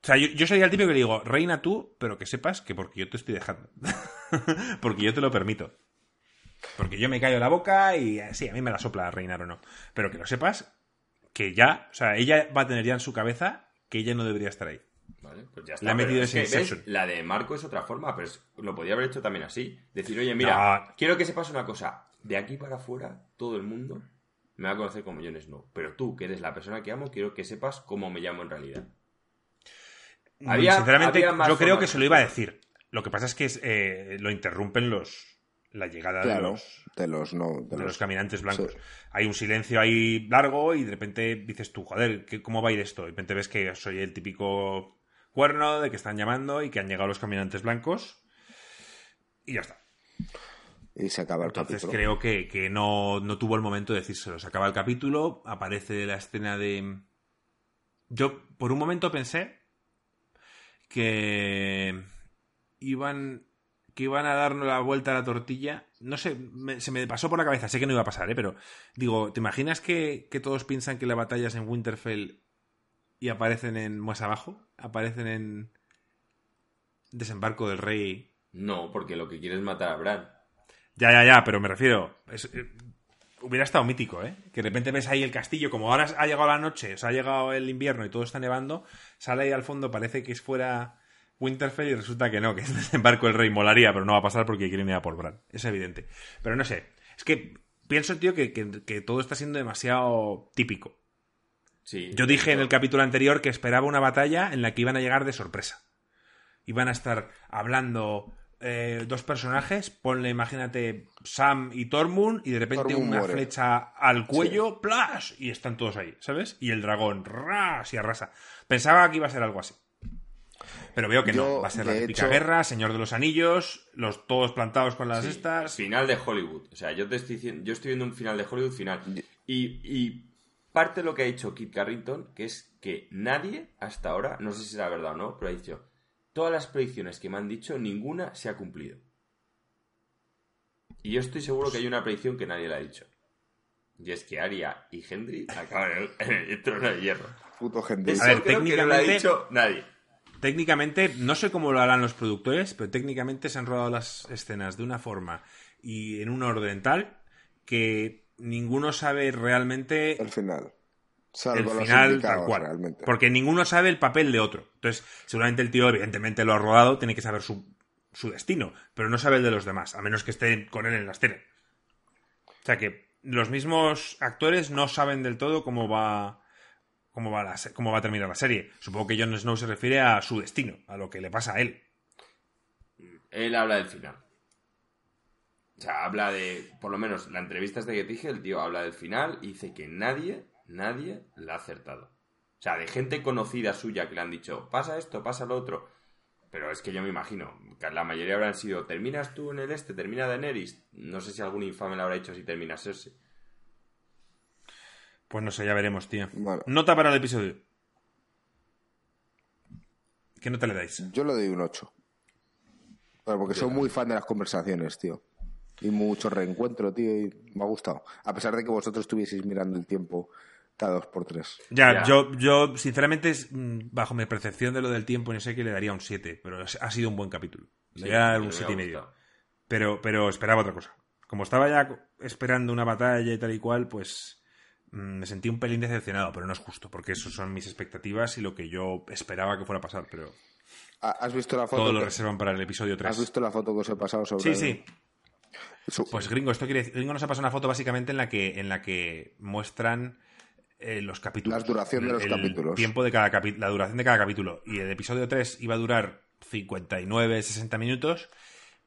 O sea, yo, yo soy el tipo que le digo, reina tú, pero que sepas que porque yo te estoy dejando. porque yo te lo permito. Porque yo me callo la boca y eh, sí, a mí me la sopla reinar o no. Pero que lo sepas que ya, o sea, ella va a tener ya en su cabeza que ella no debería estar ahí. Vale, pues ya está. Le ha pero metido es ese que, ¿ves? Inception. La de Marco es otra forma, pero es- lo podía haber hecho también así. Decir, oye, mira, No. quiero que sepas una cosa. De aquí para afuera, todo el mundo me va a conocer como Jon Snow. Pero tú, que eres la persona que amo, quiero que sepas cómo me llamo en realidad. Había- Sinceramente, había yo creo que se lo iba a decir. Lo que pasa es que es, eh, lo interrumpen los la llegada de, los, de los no. de los caminantes blancos. sí. Hay un silencio ahí largo y de repente dices tú, joder, ¿qué- ¿cómo va a ir esto? De repente ves que soy el típico cuerno de que están llamando y que han llegado los caminantes blancos y ya está. Y se acaba el Entonces capítulo. creo que, que no, no tuvo el momento de decírselo. Se acaba el capítulo, aparece la escena de... Yo por un momento pensé que iban que iban a darnos la vuelta a la tortilla. No sé, me- se me pasó por la cabeza, sé que no iba a pasar, ¿eh? pero digo, ¿te imaginas que, que todos piensan que la batalla es en Winterfell y aparecen en más abajo? Aparecen en Desembarco del Rey No, porque lo que quiere es matar a Bran. Ya, ya, ya, pero me refiero. es- eh, hubiera estado mítico, ¿eh? Que de repente ves ahí el castillo, como ahora ha llegado la noche, o sea, ha llegado el invierno y todo está nevando, sale ahí al fondo, parece que es fuera Winterfell y resulta que no, que es desembarco el rey. Molaría, pero no va a pasar porque quieren ir a por Bran. Es evidente. Pero no sé. Es que pienso, tío, que, que- que todo está siendo demasiado típico. Sí. Yo dije en el capítulo anterior que esperaba una batalla en la que iban a llegar de sorpresa. Iban a estar hablando eh, dos personajes, ponle, imagínate, Sam y Tormund, y de repente Tormund una muere. flecha al cuello, ¡plash! Y están todos ahí, ¿sabes? Y el dragón, ¡ras! y arrasa. Pensaba que iba a ser algo así. Pero veo que no. Va a ser la de típica hecho- guerra, Señor de los Anillos, los todos plantados con las Sí, estas. Final de Hollywood. O sea, yo te estoy diciendo, yo estoy viendo un final de Hollywood final. Y, y parte de lo que ha dicho Kit Carrington, que es que nadie hasta ahora, no sé si será verdad o no, pero ha dicho, todas las predicciones que me han dicho, ninguna se ha cumplido. Y yo estoy seguro que hay una predicción que nadie la ha dicho. Y es que Arya y Gendry acaban en el, en el trono de hierro. Puto gente. Eso A ver, creo que no lo ha técnicamente- dicho nadie. Técnicamente, no sé cómo lo harán los productores, pero técnicamente se han rodado las escenas de una forma y en un orden tal que ninguno sabe realmente El final. el Salvo final tal cual. realmente. Porque ninguno sabe el papel de otro. Entonces, seguramente el tío, evidentemente, lo ha rodado, tiene que saber su, su destino, pero no sabe el de los demás, a menos que estén con él en la escena. O sea que los mismos actores no saben del todo cómo va. Cómo va, la cómo va a terminar la serie. Supongo que Jon Snow se refiere a su destino, a lo que le pasa a él. Él habla del final. O sea, habla de, por lo menos la entrevista esta que te dije, el tío habla del final y dice que nadie, nadie la ha acertado. O sea, de gente conocida suya que le han dicho, pasa esto, pasa lo otro. Pero es que yo me imagino que la mayoría habrán sido, terminas tú en el este, termina Daenerys. No sé si algún infame le habrá dicho si termina Cersei. Pues no sé, ya veremos, tío. Bueno. Nota para el episodio. ¿Qué nota le dais? Yo le doy un 8. Pero porque soy muy fan de las conversaciones, tío. Y mucho reencuentro, tío, y me ha gustado. A pesar de que vosotros estuvieseis mirando el tiempo cada dos por tres. Ya, Ya. Yo, yo, sinceramente, mm, bajo mi percepción de lo del tiempo, no sé qué le daría un 7, pero ha sido un buen capítulo. Le Sí, voy a dar un ha 7 y medio. Pero, pero esperaba otra cosa. Como estaba ya esperando una batalla y tal y cual, pues mm, me sentí un pelín decepcionado, pero no es justo, porque eso son mis expectativas y lo que yo esperaba que fuera a pasar, pero ¿Has visto la foto? todo lo que- reservan para el episodio ¿Has 3. visto la foto que os he pasado sobre Sí, el- sí. Pues gringo, esto quiere decir, gringo nos ha pasado una foto básicamente en la que, en la que muestran eh, los capítulos. La duración de los El capítulos. Tiempo de cada capi- la duración de cada capítulo. Y el episodio 3 iba a durar 59, 60 minutos.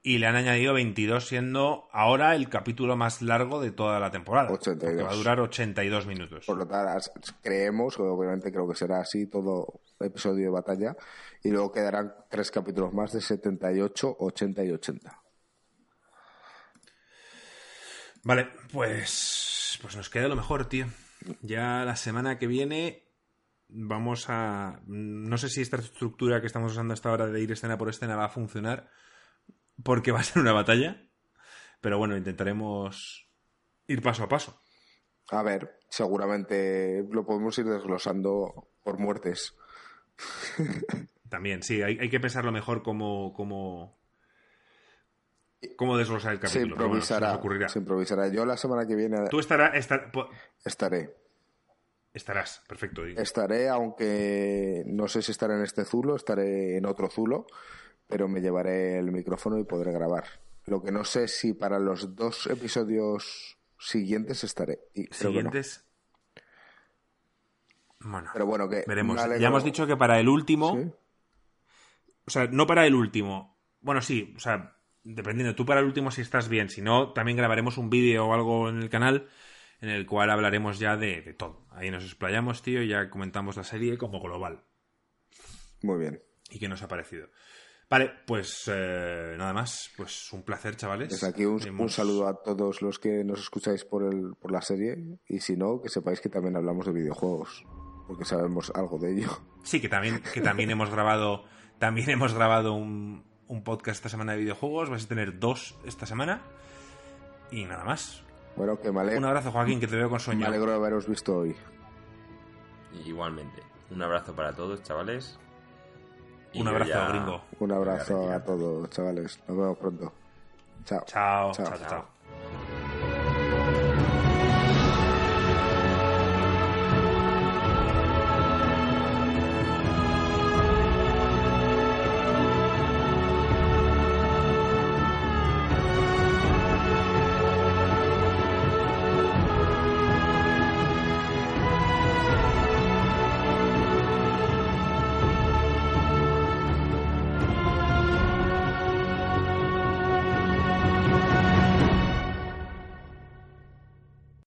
Y le han añadido 22, siendo ahora el capítulo más largo de toda la temporada. 82. Porque va a durar 82 minutos. Por lo tanto, creemos, obviamente creo que será así todo episodio de batalla, y luego quedarán tres capítulos más de 78, 80 y 80. Vale, pues, pues nos queda lo mejor, tío. Ya la semana que viene vamos a... No sé si esta estructura que estamos usando hasta ahora de ir escena por escena va a funcionar, porque va a ser una batalla. Pero bueno, intentaremos ir paso a paso. A ver, seguramente lo podemos ir desglosando por muertes. También, sí, hay, hay que pensarlo mejor cómo, cómo, cómo desglosar el Se capítulo. bueno, se improvisará, ocurrirá. se improvisará. Yo la semana que viene Tú estará- estar- po- estaré. estarás, perfecto. digo. Estaré, aunque no sé si estaré en este zulo, estaré en otro zulo, pero me llevaré el micrófono y podré grabar. Lo que no sé si para los dos episodios siguientes estaré. Y creo que no. Siguientes. Bueno, Pero bueno, que veremos. Ya hemos dicho que para el último, Sí. o sea, no para el último. Bueno, sí, o sea, dependiendo, tú para el último si estás bien, si no, también grabaremos un vídeo o algo en el canal en el cual hablaremos ya de, de todo. Ahí nos explayamos, tío, y ya comentamos la serie como global. Muy bien. ¿Y qué nos ha parecido? Vale, pues eh, nada más. Pues un placer, chavales. Desde aquí un, un saludo a todos los que nos escucháis por, el, por la serie y si no, que sepáis que también hablamos de videojuegos, porque sabemos algo de ello. Sí, que también, que también hemos grabado. También hemos grabado un, un podcast esta semana de videojuegos. Vais a tener dos esta semana. Y nada más. Bueno, que me, Un abrazo, Joaquín, que te veo con me sueño. alegro de haberos visto hoy. Igualmente. Un abrazo para todos, chavales. Y Un abrazo, ya- Un gringo. abrazo Venga, a todos, chavales. Nos vemos pronto. Chao. Chao, Chao. chao, chao.